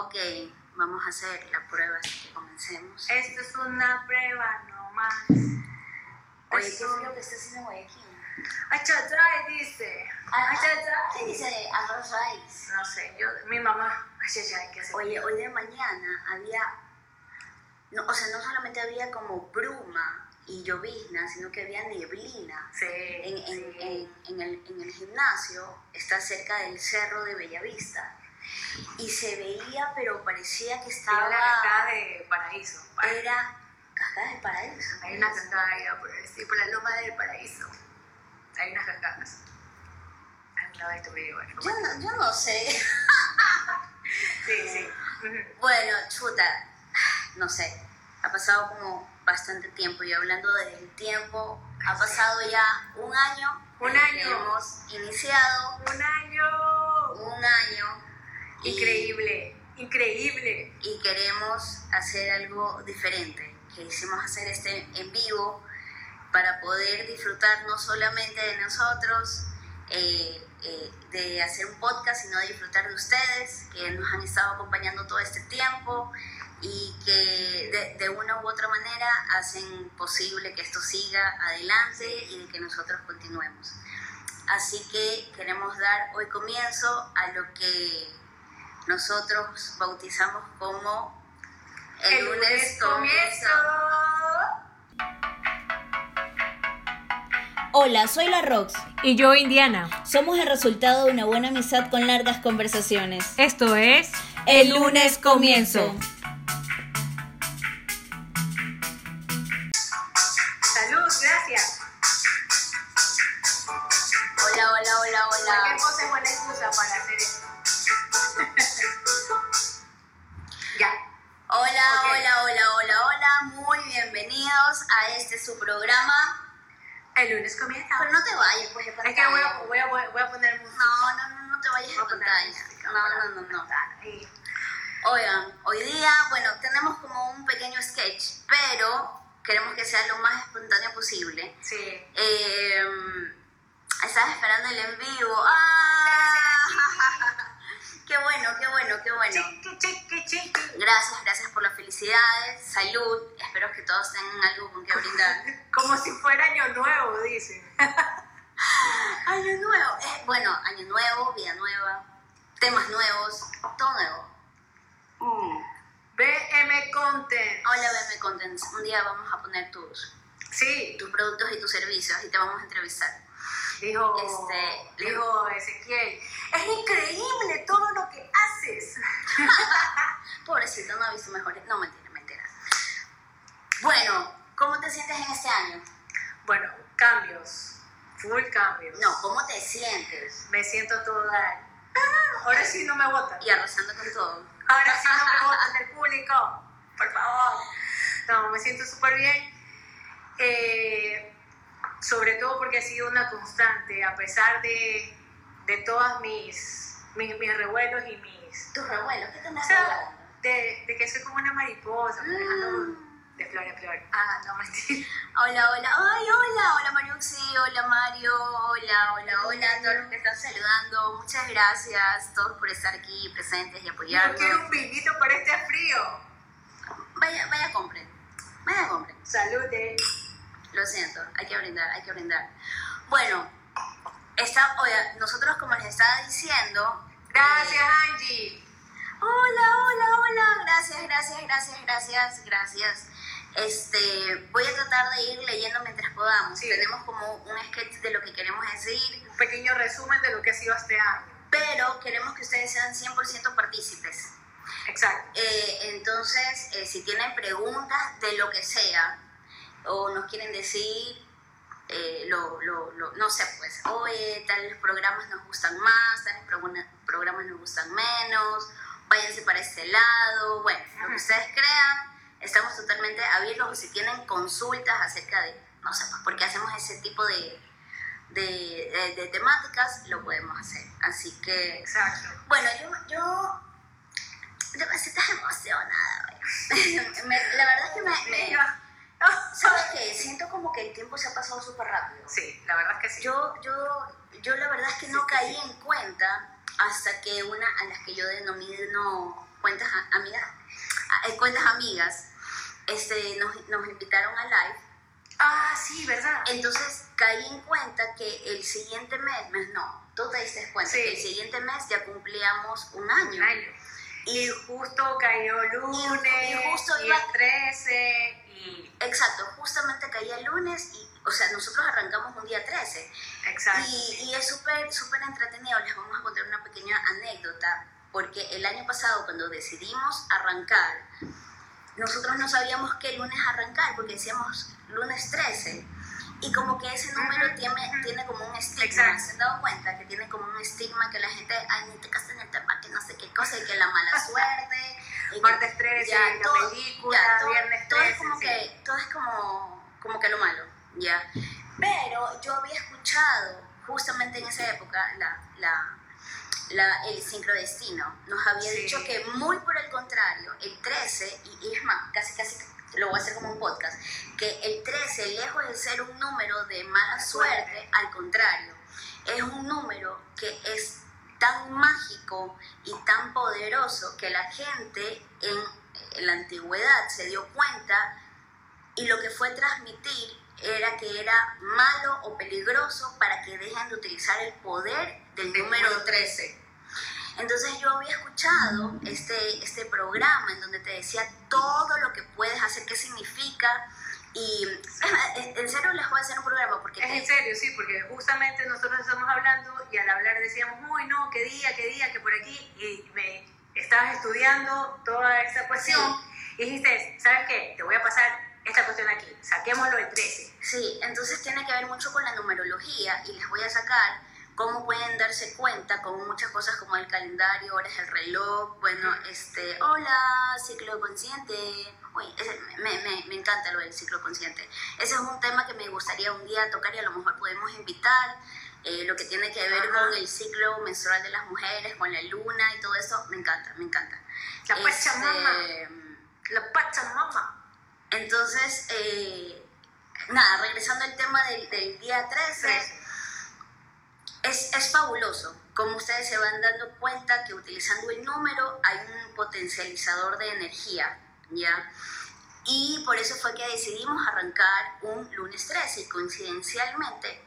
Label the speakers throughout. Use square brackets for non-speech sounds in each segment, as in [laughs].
Speaker 1: Ok, vamos a hacer la prueba, así que comencemos.
Speaker 2: Esto es una prueba nomás.
Speaker 1: Oye, ¿qué lo que está haciendo Guayaquil?
Speaker 2: Achachai dice.
Speaker 1: Ah,
Speaker 2: Achachai.
Speaker 1: ¿Qué dice arroz raíz?
Speaker 2: No sé, yo, mi mamá. Achachai, ¿qué hace?
Speaker 1: Oye, hoy de mañana había, no, o sea, no solamente había como bruma y llovizna, sino que había neblina.
Speaker 2: Sí.
Speaker 1: En, en,
Speaker 2: sí.
Speaker 1: en, en el, en el gimnasio está cerca del cerro de Bellavista y se veía, pero parecía que
Speaker 2: Estaba la cascada de paraíso.
Speaker 1: Era cascada del paraíso.
Speaker 2: Hay una cascada allá por, sí, por la loma del paraíso. Hay unas cascadas. Al lado de tu video.
Speaker 1: Yo no, yo no sé.
Speaker 2: Sí, sí. [laughs]
Speaker 1: Bueno, chuta, no sé, ha pasado como bastante tiempo y hablando del tiempo, ha pasado ya un año.
Speaker 2: Un año.
Speaker 1: Hemos iniciado
Speaker 2: Un año.
Speaker 1: un año. Y-
Speaker 2: Increíble. Increíble.
Speaker 1: Y queremos hacer algo diferente. Quisimos hacer este en vivo para poder disfrutar no solamente de nosotros, eh, eh, de hacer un podcast, sino de disfrutar de ustedes, que nos han estado acompañando todo este tiempo y que de, de una u otra manera hacen posible que esto siga adelante y de que nosotros continuemos. Así que queremos dar hoy comienzo a lo que nosotros bautizamos como el, lunes comienzo.
Speaker 3: Hola, soy la Rox.
Speaker 4: Y yo, Indiana.
Speaker 3: Somos el resultado de una buena amistad con largas conversaciones.
Speaker 4: Esto es
Speaker 3: El lunes comienzo.
Speaker 2: Salud, gracias.
Speaker 1: Hola, hola, hola,
Speaker 2: Cualquier
Speaker 1: hola.
Speaker 2: cosa es buena excusa para hacer esto. [laughs]
Speaker 1: Hola,
Speaker 2: Ok.
Speaker 1: hola, hola, hola, hola. Muy bienvenidos a este su programa.
Speaker 2: El lunes comienza.
Speaker 1: Pero no te vayas, pues,
Speaker 2: Es que voy a, voy a, voy a poner música.
Speaker 1: No, no, no, no te vayas
Speaker 2: Voy a
Speaker 1: pantalla.
Speaker 2: música
Speaker 1: No, no, no, no. Oigan, hoy día, bueno, tenemos como un pequeño sketch, pero queremos que sea lo más espontáneo posible.
Speaker 2: Sí.
Speaker 1: Eh, estaba esperando el en vivo. ¡Ah! [laughs] ¡Qué bueno, qué bueno, qué bueno!
Speaker 2: Chiqui, chiqui, chiqui.
Speaker 1: Gracias, gracias por las felicidades, salud. Espero que todos tengan algo con que brindar. [laughs]
Speaker 2: Como si fuera año nuevo, dicen. [laughs]
Speaker 1: Año nuevo. Eh, bueno, año nuevo, vida nueva, temas nuevos, todo nuevo. Mm.
Speaker 2: BM Content.
Speaker 1: Hola, BM Contents. Un día vamos a poner tus,
Speaker 2: Sí,
Speaker 1: tus productos y tus servicios y te vamos a entrevistar.
Speaker 2: Dijo,
Speaker 1: Este,
Speaker 2: dijo Ezequiel. Es increíble todo lo que haces. [laughs]
Speaker 1: Pobrecito, no ha visto mejores. No, mentira, mentira. Bueno, ¿cómo te sientes en este año?
Speaker 2: Bueno, cambios. Full cambios.
Speaker 1: No, ¿cómo te sientes?
Speaker 2: Me siento toda. Ah, ahora sí no me votan.
Speaker 1: Y arrasando con todo.
Speaker 2: Ahora sí no me [laughs] votan del público. Por favor. No, me siento súper bien. Eh, sobre todo porque ha sido una constante, a pesar de, de todas mis, mis, mis revuelos y mis.
Speaker 1: Tus revuelos, ¿qué te
Speaker 2: O sea, de, de que soy como una mariposa, manejando
Speaker 1: Mm.
Speaker 2: de flor en flor. Ah, no, [laughs] mentira.
Speaker 1: Hola, hola, ay, hola, hola Mariuxi, hola Mario, hola, hola, hola a todos los que están saludando. Muchas gracias a todos por estar aquí presentes y
Speaker 2: Yo
Speaker 1: apoyarnos.
Speaker 2: quiero un vinito para este frío.
Speaker 1: Vaya, vaya, compren, vaya, compren.
Speaker 2: Salud, eh.
Speaker 1: Lo siento, hay que brindar, hay que brindar. Bueno, está, oiga, nosotros como les estaba diciendo...
Speaker 2: Gracias,
Speaker 1: eh,
Speaker 2: Angie.
Speaker 1: Hola, hola, hola. Gracias, gracias, gracias, gracias, gracias. Este, voy a tratar de ir leyendo mientras podamos.
Speaker 2: Sí.
Speaker 1: Tenemos como un sketch de lo que queremos decir,
Speaker 2: Un pequeño resumen de lo que ha sido este año.
Speaker 1: pero queremos que ustedes sean 100% partícipes.
Speaker 2: Exacto.
Speaker 1: Eh, entonces, eh, si tienen preguntas de lo que sea, o nos quieren decir, eh, lo, lo, lo- no sé, pues, oye, tales programas nos gustan más, tales programa- programas nos gustan menos, váyanse para este lado, bueno, lo que ustedes crean, estamos totalmente abiertos, si tienen consultas acerca de, no sé, pues, por qué hacemos ese tipo de, de, de- de temáticas, lo podemos hacer. Así que,
Speaker 2: Exacto.
Speaker 1: bueno, yo, yo, yo me siento emocionada. [laughs] Me- la verdad es que me, me- ¿sabes qué? Siento como que el tiempo se ha pasado súper rápido.
Speaker 2: Sí, la verdad es que sí.
Speaker 1: Yo, yo, yo la verdad es que no caí en cuenta hasta que una a las que yo denomino cuentas amigas, eh, cuentas amigas, este, nos, nos invitaron a live.
Speaker 2: Ah, sí, ¿verdad?
Speaker 1: Entonces caí en cuenta que el siguiente mes, mes no, tú te diste cuenta
Speaker 2: Sí.
Speaker 1: que el siguiente mes ya cumplíamos un año.
Speaker 2: Un año. Y justo cayó lunes,
Speaker 1: y justo
Speaker 2: y
Speaker 1: iba-
Speaker 2: el 13, y...
Speaker 1: Exacto, justamente caía el lunes y, o sea, nosotros arrancamos un día 13.
Speaker 2: Exacto.
Speaker 1: Y, y es súper, súper entretenido. Les vamos a contar una pequeña anécdota, porque el año pasado, cuando decidimos arrancar, nosotros no sabíamos qué lunes arrancar, porque decíamos lunes 13. Y como que ese número tiene, tiene como un estigma,
Speaker 2: Exacto.
Speaker 1: ¿se han dado cuenta? Que tiene como un estigma que la gente, ay, ni te casas en el tema, que no sé qué cosa, y que la mala [laughs] suerte. y
Speaker 2: Martes 13,
Speaker 1: ya,
Speaker 2: la
Speaker 1: todo-
Speaker 2: película,
Speaker 1: ya, todo-
Speaker 2: viernes
Speaker 1: todo
Speaker 2: 13,
Speaker 1: es como
Speaker 2: sí.
Speaker 1: que todo es como como que lo malo ya pero yo había escuchado justamente en esa época la, la, la- el sincrodestino nos había
Speaker 2: Sí.
Speaker 1: dicho que muy por el contrario el 13 y, y es más casi casi lo voy a hacer como un podcast que el 13 lejos de ser un número de mala suerte al contrario es un número que es tan mágico y tan poderoso que la gente en, en la antigüedad se dio cuenta y lo que fue transmitir era que era malo o peligroso para que dejen de utilizar el poder del número 13. Entonces yo había escuchado este, este programa en donde te decía todo lo que puedes hacer, qué significa. Y más, en serio les voy a hacer un programa porque
Speaker 2: Es en serio, sí, porque justamente nosotros estamos hablando y al hablar decíamos, uy, no, qué día, qué día, que por aquí, y me estabas estudiando toda esta cuestión y dijiste, ¿sabes qué? Te voy a pasar esta cuestión aquí, saquémoslo el 13.
Speaker 1: Sí, entonces tiene que ver mucho con la numerología y les voy a sacar cómo pueden darse cuenta con muchas cosas como el calendario, horas el reloj, bueno, este, hola, ciclo consciente. Uy, ese- me, me, me encanta lo del ciclo consciente. Ese es un tema que me gustaría un día tocar y a lo mejor podemos invitar. eh, lo que tiene que ver
Speaker 2: Ajá.
Speaker 1: con el ciclo menstrual de las mujeres, con la luna y todo eso, me encanta, me encanta.
Speaker 2: La
Speaker 1: Este,
Speaker 2: Pachamama, la Pachamama.
Speaker 1: entonces, eh, nada, regresando al tema del, del día 13, es, es fabuloso. Como ustedes se van dando cuenta que utilizando el número hay un potencializador de energía, ¿ya? Y por eso fue que decidimos arrancar un lunes 13 y coincidencialmente...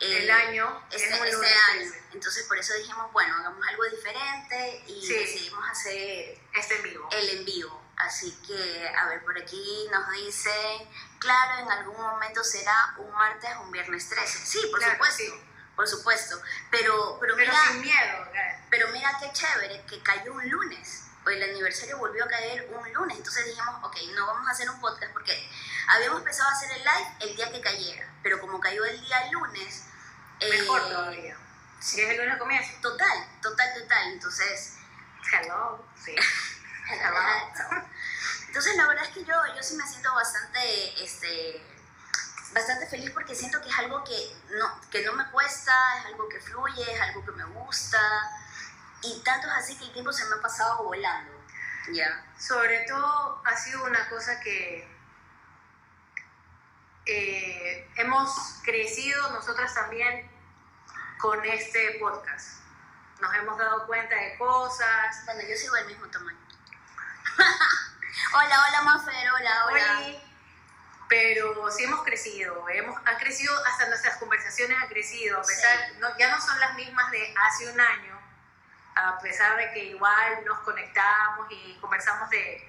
Speaker 2: El
Speaker 1: eh,
Speaker 2: año es
Speaker 1: este,
Speaker 2: un
Speaker 1: este
Speaker 2: lunes
Speaker 1: año.
Speaker 2: 13.
Speaker 1: Entonces por eso dijimos, bueno, hagamos algo diferente y
Speaker 2: Sí.
Speaker 1: decidimos hacer
Speaker 2: Este en vivo.
Speaker 1: el en vivo. Así que, a ver, por aquí nos dice, claro, en algún momento será un martes o un viernes 13. Sí, por
Speaker 2: Claro,
Speaker 1: supuesto,
Speaker 2: sí.
Speaker 1: Por supuesto. Pero, pero,
Speaker 2: Pero
Speaker 1: mira,
Speaker 2: sin miedo. ¿verdad?
Speaker 1: pero mira qué chévere que cayó un lunes. O el aniversario volvió a caer un lunes. Entonces dijimos, ok, no vamos a hacer un podcast porque habíamos pensado hacer el live el día que cayera. Pero como cayó el día lunes...
Speaker 2: Mejor
Speaker 1: eh,
Speaker 2: todavía. Si es el lunes comienzo.
Speaker 1: Total, total, total. Entonces...
Speaker 2: Hello. Sí. [laughs]
Speaker 1: Entonces la verdad es que yo, yo sí me siento bastante, este, bastante feliz porque siento que es algo que no, que no me cuesta, es algo que fluye, es algo que me gusta y tanto es así que el tiempo se me ha pasado volando. Ya.
Speaker 2: Sobre todo ha sido una cosa que eh, hemos crecido nosotras también con este podcast. Nos hemos dado cuenta de cosas.
Speaker 1: Bueno, yo sigo del mismo tamaño. [laughs] hola, hola Mafer, hola, hola.
Speaker 2: Pero sí hemos crecido, hemos, han crecido, hasta nuestras conversaciones han crecido, a pesar,
Speaker 1: Sí.
Speaker 2: no, ya no son las mismas de hace un año, a pesar de que igual nos conectamos y conversamos de,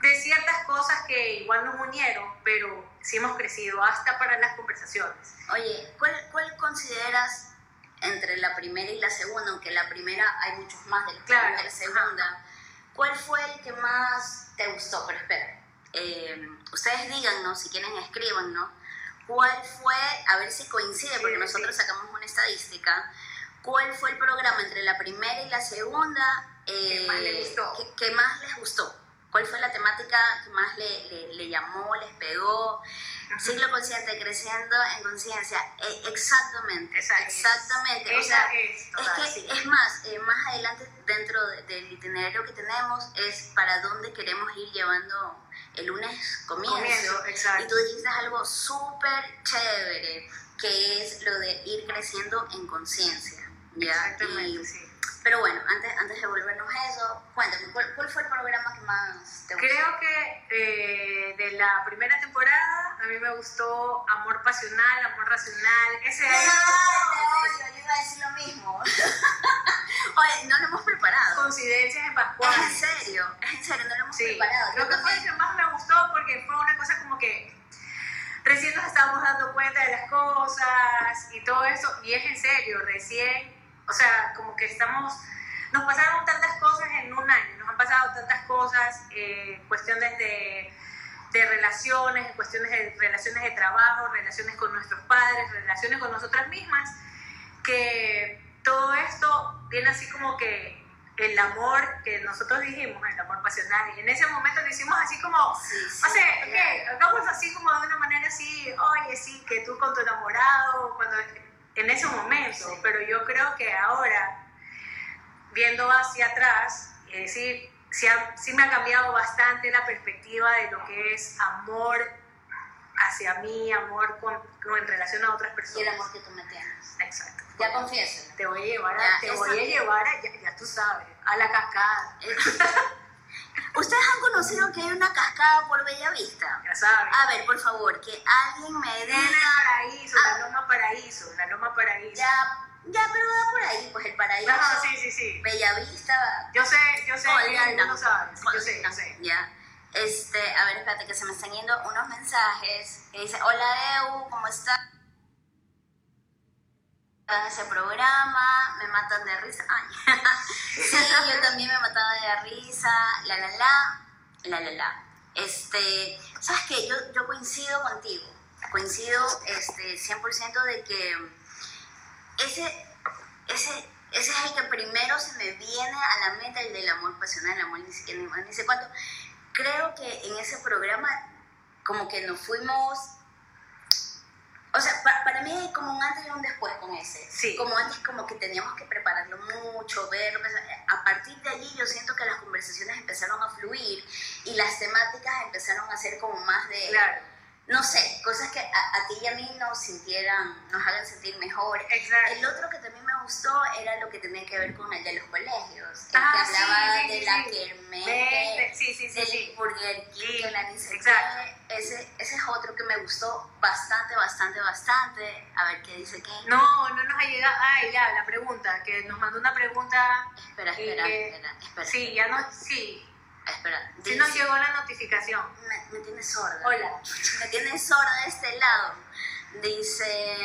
Speaker 2: de ciertas cosas que igual nos unieron, pero sí hemos crecido hasta para las conversaciones.
Speaker 1: Oye, ¿cuál, ¿cuál consideras entre la primera y la segunda? Aunque la primera hay muchos más de la
Speaker 2: Claro,
Speaker 1: la segunda. ¿Cuál fue el que más te gustó? Pero espera, eh, ustedes díganos, si quieren escríbanos, ¿cuál fue, a ver si coincide, porque nosotros sacamos una estadística, ¿cuál fue el programa entre la primera y la segunda eh,
Speaker 2: más les gustó?
Speaker 1: que, que más les gustó? ¿Cuál fue la temática que más le, le- le llamó, les pegó? Ciclo consciente, creciendo en conciencia. Eh, exactamente,
Speaker 2: Esa es-
Speaker 1: exactamente. o
Speaker 2: esa
Speaker 1: sea,
Speaker 2: es,
Speaker 1: es que,
Speaker 2: sí.
Speaker 1: es más, eh, más adelante dentro de- del itinerario que tenemos es para dónde queremos ir llevando el lunes comienzo.
Speaker 2: Comienzo, exacto.
Speaker 1: Y tú dijiste algo súper chévere, que es lo de ir creciendo en conciencia.
Speaker 2: Exactamente,
Speaker 1: Y-
Speaker 2: sí.
Speaker 1: Pero bueno, antes, antes de volvernos a eso, cuéntame, ¿cuál, cuál fue el programa que más te gustó?
Speaker 2: Creo que eh, de la primera temporada a mí me gustó Amor Pasional, Amor Racional. Ese es
Speaker 1: te odio, yo iba a decir lo mismo. [laughs] Oye, no lo hemos preparado.
Speaker 2: Coincidencias en
Speaker 1: Es
Speaker 2: Pascual.
Speaker 1: en serio, es en serio, no lo hemos
Speaker 2: Sí,
Speaker 1: preparado.
Speaker 2: creo que fue el que más me gustó porque fue una cosa como que recién nos estábamos dando cuenta de las cosas y todo eso, y es en serio, recién, o sea, como que estamos, nos pasaron tantas cosas en un año, nos han pasado tantas cosas, eh, cuestiones de, de relaciones, cuestiones de relaciones de trabajo, relaciones con nuestros padres, relaciones con nosotras mismas, que todo esto viene así como que el amor que nosotros dijimos, el amor pasional, y en ese momento lo hicimos así como,
Speaker 1: Sí, sí,
Speaker 2: o sea,
Speaker 1: claro.
Speaker 2: ok, hagamos así como de una manera así, oye, sí, que tú con tu enamorado, cuando en ese momento, pero yo creo que ahora, viendo hacia atrás, es decir, sí, ha- sí me ha cambiado bastante la perspectiva de lo que es amor hacia mí, amor con, con- en relación a otras
Speaker 1: Y
Speaker 2: personas.
Speaker 1: el amor que tú me tienes.
Speaker 2: Exacto.
Speaker 1: Ya confieso.
Speaker 2: Te voy a llevar, a,
Speaker 1: Ya,
Speaker 2: te voy a llevar, a- ya, ya tú sabes, a la cascada,
Speaker 1: ¿Ustedes han conocido que hay una cascada por Bellavista?
Speaker 2: ya sabes.
Speaker 1: A ver, por favor, que alguien me
Speaker 2: En el
Speaker 1: diga.
Speaker 2: paraíso,
Speaker 1: Ah.
Speaker 2: la loma paraíso, la loma paraíso.
Speaker 1: Ya, ya, pero va por ahí, pues el paraíso.
Speaker 2: Ajá, sí, sí, sí.
Speaker 1: Bellavista.
Speaker 2: Yo sé, yo sé algunos saben, sí, yo sé, yo sé.
Speaker 1: Ya. Este, a ver, espérate que se me están yendo unos mensajes que dice, hola Eu, ¿cómo estás? Ese programa, me matan de risa. Ay. [laughs] sí, yo también me mataba de risa, la la la, la la la. Este, ¿sabes qué? Yo, yo coincido contigo, coincido este, 100% de que ese, ese, ese es el que primero se me viene a la mente, el del amor pasional, el amor ni siquiera ni, ni sé. Creo que en ese programa como que nos fuimos, o sea, pa- para mí hay como un antes y un después con ese.
Speaker 2: Sí.
Speaker 1: Como antes como que teníamos que prepararlo mucho, verlo, a partir de allí yo siento que las conversaciones empezaron a fluir y las temáticas empezaron a ser como más de
Speaker 2: Claro,
Speaker 1: no sé, cosas que a, a ti y a mí nos sintieran, nos hagan sentir mejor.
Speaker 2: exacto.
Speaker 1: El otro que también gustó era lo que tenía que ver con el de los colegios, el
Speaker 2: Ah,
Speaker 1: que hablaba
Speaker 2: sí,
Speaker 1: de
Speaker 2: sí,
Speaker 1: la
Speaker 2: sí.
Speaker 1: kermés,
Speaker 2: sí, sí, sí,
Speaker 1: del. Burger King, que la
Speaker 2: exacto.
Speaker 1: Ese, ese es otro que me gustó bastante, bastante, bastante. A ver qué dice Ken.
Speaker 2: No, no nos ha llegado. Ay, ya, la pregunta, que nos mandó una pregunta.
Speaker 1: Espera, espera,
Speaker 2: que-
Speaker 1: espera, espera.
Speaker 2: Sí, ya no, sí.
Speaker 1: Espera.
Speaker 2: Sí
Speaker 1: Dice-
Speaker 2: nos llegó la notificación.
Speaker 1: Me, me tiene sorda.
Speaker 2: Hola.
Speaker 1: Me tiene sorda de este lado. Dice,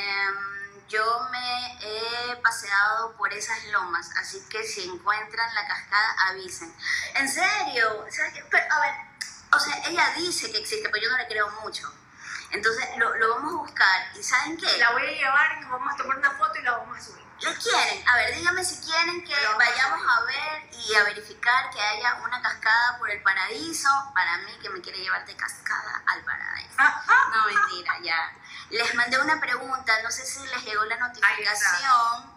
Speaker 1: yo me he paseado por esas lomas, así que si encuentran la cascada, avisen. ¿En serio? ¿Sabes qué? Pero, a ver, o sea, ella dice que existe, pero yo no le creo mucho. Entonces, lo, lo vamos a buscar. ¿Y saben qué?
Speaker 2: La voy a llevar y nos vamos a tomar una foto y la vamos a subir.
Speaker 1: ¿Le quieren? A ver, díganme si quieren que vayamos a ver y a verificar que haya una cascada por el paraíso. Para mí, que me quiere llevar de cascada al paraíso. No, mentira, ya. Les mandé una pregunta, no sé si les llegó la notificación.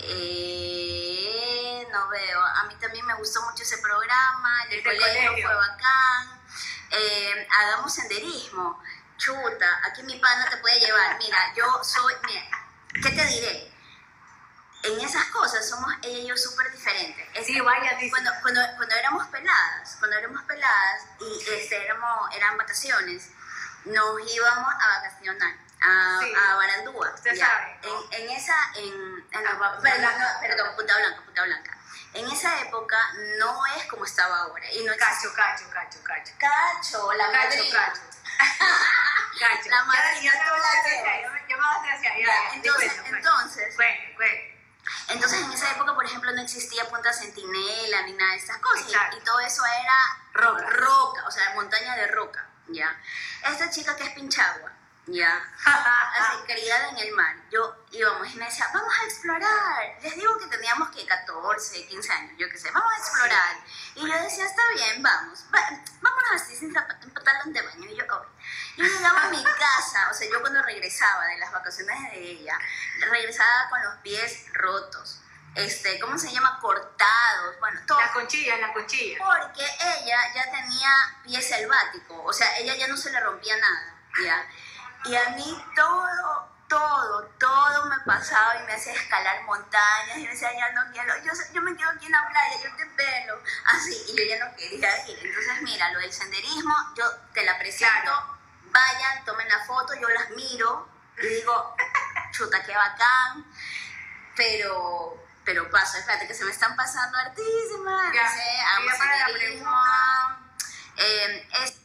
Speaker 1: Eh, no veo. A mí también me gustó mucho ese programa. El del
Speaker 2: El del
Speaker 1: colegio,
Speaker 2: colegio.
Speaker 1: fue bacán. Eh, hagamos senderismo. Chuta, aquí mi pana te puede llevar. Mira, yo soy. Mira, ¿qué te diré? En esas cosas somos ella y yo súper diferentes. Es
Speaker 2: Sí, vaya,
Speaker 1: cuando, cuando, cuando éramos peladas, cuando éramos peladas y este, éramos, eran vacaciones, nos íbamos a vacacionar a,
Speaker 2: Sí.
Speaker 1: a Barandúa.
Speaker 2: Usted
Speaker 1: ya.
Speaker 2: sabe.
Speaker 1: En, en esa, en, en
Speaker 2: Ah,
Speaker 1: la-
Speaker 2: Punta
Speaker 1: perdón,
Speaker 2: Blanca.
Speaker 1: no, perdón, Punta Blanca, Punta Blanca. En esa época no es como estaba ahora. Y no
Speaker 2: Cacho, cacho, cacho, cacho.
Speaker 1: Cacho, la
Speaker 2: Cacho,
Speaker 1: madrina.
Speaker 2: cacho. [laughs] Cacho.
Speaker 1: La madrina,
Speaker 2: ya ya ya ya,
Speaker 1: Ya,
Speaker 2: ya.
Speaker 1: entonces, entonces,
Speaker 2: Bueno, bueno.
Speaker 1: Entonces en esa época, por ejemplo, no existía Punta Centinela ni nada de estas cosas. Y-
Speaker 2: Exacto.
Speaker 1: Y, todo eso era
Speaker 2: Roca.
Speaker 1: roca, o sea, montaña de roca, ¿ya? Esta chica que es Pinchagua, ¿ya? Criada en el mar. Yo íbamos y me decía, vamos a explorar. Les digo que teníamos que 14, 15 años, yo qué sé, vamos a explorar. Y yo decía, está bien, vamos, va- vámonos así sin pantalón de baño. Y yo, ok. Yo llegaba a mi [laughs] casa, o sea, yo cuando regresaba de las vacaciones de ella, regresaba con los pies rotos, este, ¿cómo se llama? Cortados, bueno, todo.
Speaker 2: La conchilla, la conchilla.
Speaker 1: Porque ella ya tenía pie selvático, o sea, ella ya no se le rompía nada, ¿ya? Y a mí todo, todo, todo me pasaba y me hacía escalar montañas y me decía, ya no quiero, yo, yo me quedo aquí en la playa, yo te pelo, así, y yo ya no quería ir. Entonces, mira, lo del senderismo, yo te la presento, vayan, tomen la foto, yo las miro y digo, chuta, qué bacán, pero... Pero paso, espérate, que se me están pasando hartísimas.
Speaker 2: Ya,
Speaker 1: no sé,
Speaker 2: la
Speaker 1: senderismo.
Speaker 2: pregunta.
Speaker 1: Eh, es-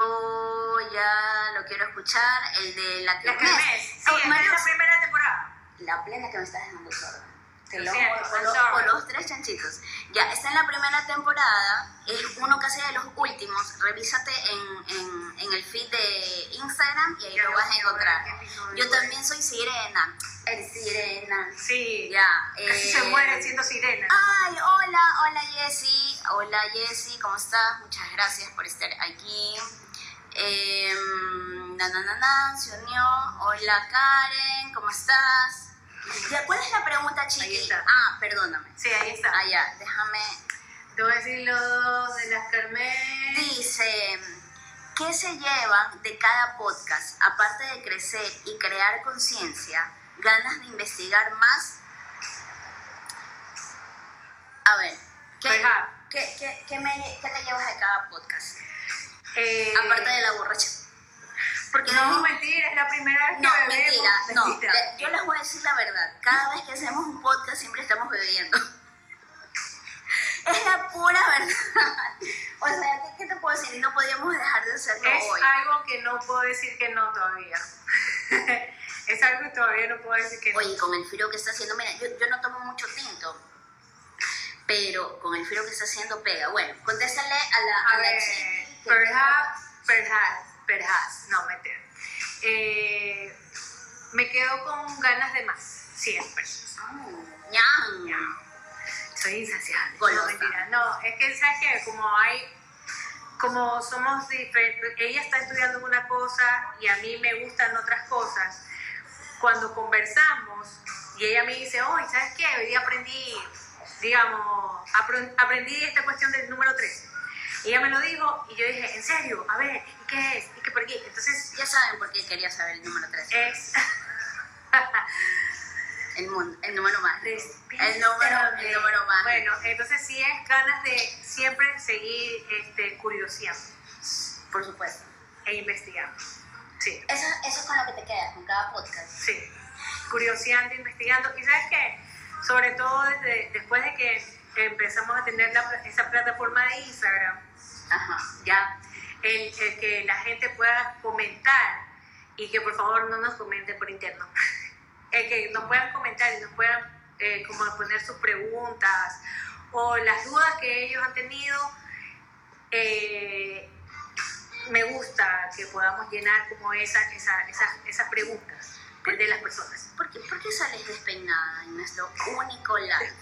Speaker 1: Oh, ya lo quiero escuchar, el de la
Speaker 2: La
Speaker 1: kermés.
Speaker 2: Sí,
Speaker 1: Oh,
Speaker 2: la primera temporada.
Speaker 1: la plena que me estás dejando sorda. Te
Speaker 2: Lo siento, I'm
Speaker 1: los- los tres chanchitos. Ya, está en la primera temporada, es uno casi de los últimos. Revísate en, en, en el feed de Instagram y ahí
Speaker 2: Ya
Speaker 1: lo vas a encontrar. Yo también soy sirena, el sirena.
Speaker 2: Sí,
Speaker 1: Ya,
Speaker 2: casi
Speaker 1: eh,
Speaker 2: se muere siendo sirena.
Speaker 1: Ay, hola, hola Jessy. Hola Jessy, ¿cómo estás? Muchas gracias por estar aquí. Eh, na, na, na, na, se unió. Hola Karen, ¿cómo estás? Ya, ¿Cuál es la pregunta,
Speaker 2: Ahí
Speaker 1: Chiqui?
Speaker 2: está.
Speaker 1: Ah, perdóname.
Speaker 2: Sí, ahí está.
Speaker 1: Ah, ya, déjame.
Speaker 2: Te voy a decir lo de las Kermés.
Speaker 1: Dice, ¿qué se llevan de cada podcast? Aparte de crecer y crear conciencia, ganas de investigar más. A ver, ¿qué, qué, qué, qué me- qué te llevas de cada podcast?
Speaker 2: Eh,
Speaker 1: Aparte de la borracha. Porque
Speaker 2: No,
Speaker 1: no,
Speaker 2: mentira, es la primera vez que
Speaker 1: no,
Speaker 2: bebemos.
Speaker 1: mentira, no.
Speaker 2: Mentira.
Speaker 1: Yo les voy a decir la verdad. Cada vez que hacemos un podcast siempre estamos bebiendo. [laughs] Es la pura verdad. O sea, ¿qué, te puedo decir? No podíamos dejar de hacerlo
Speaker 2: Es
Speaker 1: hoy.
Speaker 2: algo que no puedo decir que no todavía. [laughs] es algo que todavía no puedo decir que no.
Speaker 1: Oye, con el frío que está haciendo, mira, yo, yo no tomo mucho tinto, pero con el frío que está haciendo pega. Bueno, contéstale a la, a
Speaker 2: A
Speaker 1: la
Speaker 2: perhaps, perhaps, perhaps, no mentira. Eh, me quedo con ganas de más, siempre.
Speaker 1: Ñam.
Speaker 2: Soy insaciable.
Speaker 1: Golosa.
Speaker 2: No, mentira. No, es que, ¿sabes qué? Como hay, como somos diferentes, ella está estudiando una cosa y a mí me gustan otras cosas. Cuando conversamos y ella me dice, oye, ¿sabes qué? Hoy día aprendí, digamos, aprendí esta cuestión del número 3. Y ella me lo dijo y yo dije, ¿en serio? A ver, ¿y qué es? ¿Y qué por qué? Entonces,
Speaker 1: Ya saben por qué quería saber el número 3.
Speaker 2: es... [laughs]
Speaker 1: El, mundo, el número más. El número, el número más.
Speaker 2: Bueno, entonces sí es ganas de siempre seguir este, curioseando
Speaker 1: Por supuesto.
Speaker 2: e investigando. Sí,
Speaker 1: Eso, eso es con lo que te quedas, con cada podcast.
Speaker 2: sí. Curioseando, investigando. Y sabes qué? Sobre todo desde, después de que empezamos a tener la esa plataforma de Instagram,
Speaker 1: Ajá.
Speaker 2: ya, el, el que la gente pueda comentar y que por favor no nos comenten por interno. [laughs] El que nos puedan comentar y nos puedan eh, como poner sus preguntas o las dudas que ellos han tenido. eh, me gusta que podamos llenar como esa, esa, esas, esas preguntas de las personas.
Speaker 1: ¿Por qué, por qué sales despeinada en nuestro único live?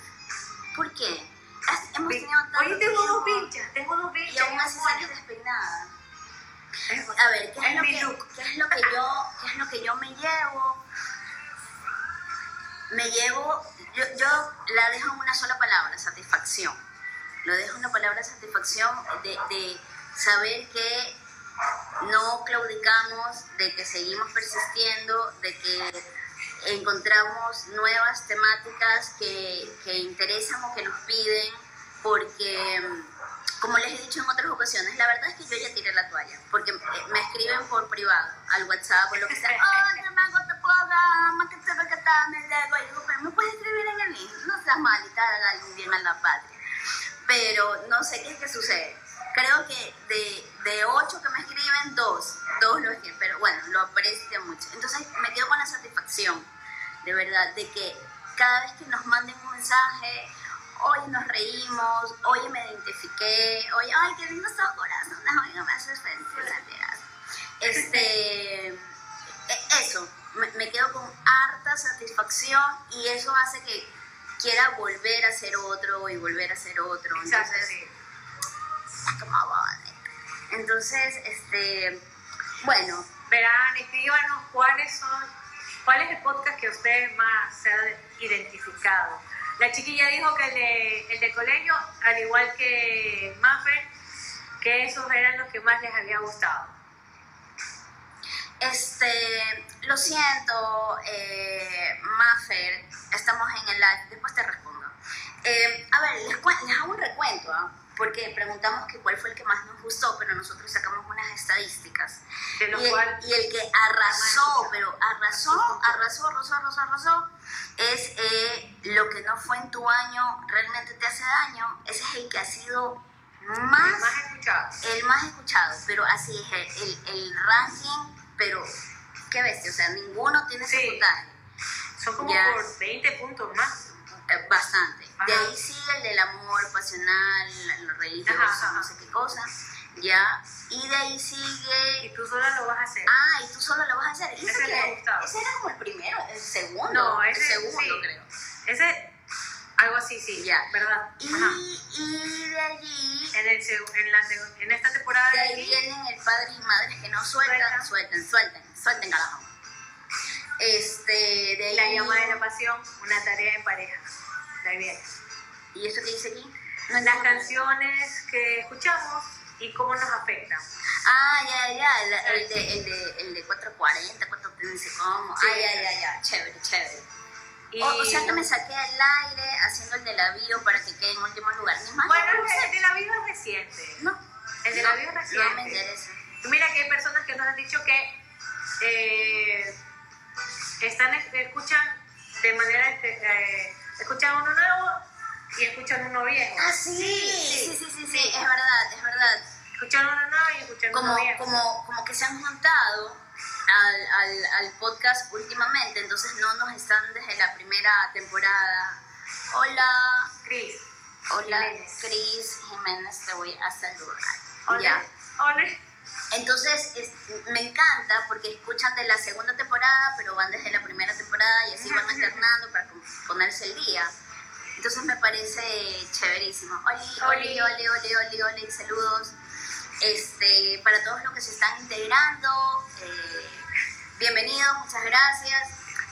Speaker 1: ¿Por qué? Has- Hemos tenido tanto
Speaker 2: Oye, tengo dos pinchas, tengo dos
Speaker 1: Y
Speaker 2: pinchas.
Speaker 1: aún así sales despeinada.
Speaker 2: Es-
Speaker 1: A ver, ¿qué es,
Speaker 2: Es
Speaker 1: lo que,
Speaker 2: look.
Speaker 1: ¿qué es lo que yo, qué es lo que yo me llevo? Me llevo, yo, yo la dejo en una sola palabra, satisfacción. Lo dejo en una palabra satisfacción de, de saber que no claudicamos, de que seguimos persistiendo, de que encontramos nuevas temáticas que, que interesan o que nos piden, porque, como les he dicho en otras ocasiones, la verdad es que yo ya tiré la toalla, porque me escriben por privado, al WhatsApp o lo que sea, [laughs] oh, te mango, te programa, que te que está, me llego", y digo, pero me puedes escribir en el link, no seas malita, haga bien a la patria. Pero no sé qué es que sucede. Creo que de, de ocho que me escriben, dos, dos lo escriben, pero bueno, lo aprecio mucho. Entonces me quedo con la satisfacción, de verdad, de que cada vez que nos manden un mensaje, hoy nos reímos, hoy me identifiqué, hoy, ay, qué lindos son corazones, hoy me haces feliz. Este, e- eso, me, me quedo con harta satisfacción y eso hace que quiera volver a ser otro y volver a ser otro.
Speaker 2: Exacto,
Speaker 1: Entonces,
Speaker 2: sí.
Speaker 1: Entonces, este, bueno,
Speaker 2: Verán, escríbanos cuáles son, cuál es el podcast que ustedes más se han identificado. La chiquilla dijo que el de, el de colegio, al igual que Maffer, que esos eran los que más les había gustado.
Speaker 1: Este, lo siento, eh, Maffer, estamos en el live, después te respondo. Eh, a ver, les, hago un recuento, ¿ah? Porque preguntamos que cuál fue el que más nos gustó, pero nosotros sacamos unas estadísticas.
Speaker 2: De lo
Speaker 1: Y el,
Speaker 2: cual,
Speaker 1: y el que arrasó, pero arrasó, arrasó, arrasó, arrasó, arrasó, es eh, lo que no fue en tu año, realmente te hace daño. Ese es el que ha sido
Speaker 2: el
Speaker 1: más,
Speaker 2: más escuchado.
Speaker 1: el más escuchado, pero así es, el, el, el ranking, pero qué bestia, o sea, ninguno tiene ese
Speaker 2: Sí.
Speaker 1: puntaje.
Speaker 2: Son como
Speaker 1: Ya.
Speaker 2: por 20 puntos más.
Speaker 1: Eh, Bastante. De ahí sigue el del amor pasional, lo religioso,
Speaker 2: Ajá,
Speaker 1: no sé qué cosa, ya. Y de ahí sigue
Speaker 2: Y tú sola lo vas a hacer.
Speaker 1: Ah, y tú solo lo vas a hacer. ¿Y
Speaker 2: Ese
Speaker 1: ese,
Speaker 2: gustaba.
Speaker 1: ese era como el primero, el segundo.
Speaker 2: No,
Speaker 1: el
Speaker 2: ese
Speaker 1: segundo,
Speaker 2: sí.
Speaker 1: creo.
Speaker 2: Ese, algo así, sí.
Speaker 1: Ya.
Speaker 2: ¿Verdad?
Speaker 1: Y, y de allí,
Speaker 2: En, el, en, la, en esta temporada
Speaker 1: de ahí vienen el padre y madre que no sueltan,
Speaker 2: Sueltan.
Speaker 1: suelten, suelten, suelten carajo. Este, de ahí.
Speaker 2: la llama de la pasión, una tarea en pareja.
Speaker 1: ¿Y esto que dice aquí?
Speaker 2: Las canciones que escuchamos y cómo nos afectan.
Speaker 1: Ah, ya, ya, el, el de, el, de, el de 440, 430, ¿cómo?
Speaker 2: Sí.
Speaker 1: Ah, ya, ya, ya, chévere, chévere.
Speaker 2: Y,
Speaker 1: O, o sea que me saqué el aire haciendo el de la bio para que quede en último lugar. Ni más
Speaker 2: Bueno,
Speaker 1: no
Speaker 2: el de la vida es reciente.
Speaker 1: No.
Speaker 2: El de
Speaker 1: no,
Speaker 2: la bio es
Speaker 1: No me
Speaker 2: reciente.
Speaker 1: interesa.
Speaker 2: Mira que hay personas que nos han dicho que eh, están, escuchan de manera, eh, escuchan uno nuevo y escuchan uno viejo.
Speaker 1: Ah, sí, sí, sí, sí, sí, es verdad, es verdad.
Speaker 2: Escuchan uno nuevo y escuchan
Speaker 1: Como,
Speaker 2: uno viejo.
Speaker 1: como, como que se han juntado al, al, al podcast últimamente, entonces no nos están desde la primera temporada. Hola,
Speaker 2: Cris.
Speaker 1: hola. Cris Jiménez, te voy a saludar. Ya.
Speaker 2: ole.
Speaker 1: Entonces, es- me encanta porque escuchan de la segunda temporada, pero van desde la primera temporada y así van alternando para ponerse el día. Entonces me parece chéverísimo. Oli, oli,
Speaker 2: Oli.
Speaker 1: oli, oli, oli, saludos. Este, para todos los que se están integrando, eh, bienvenidos, muchas gracias.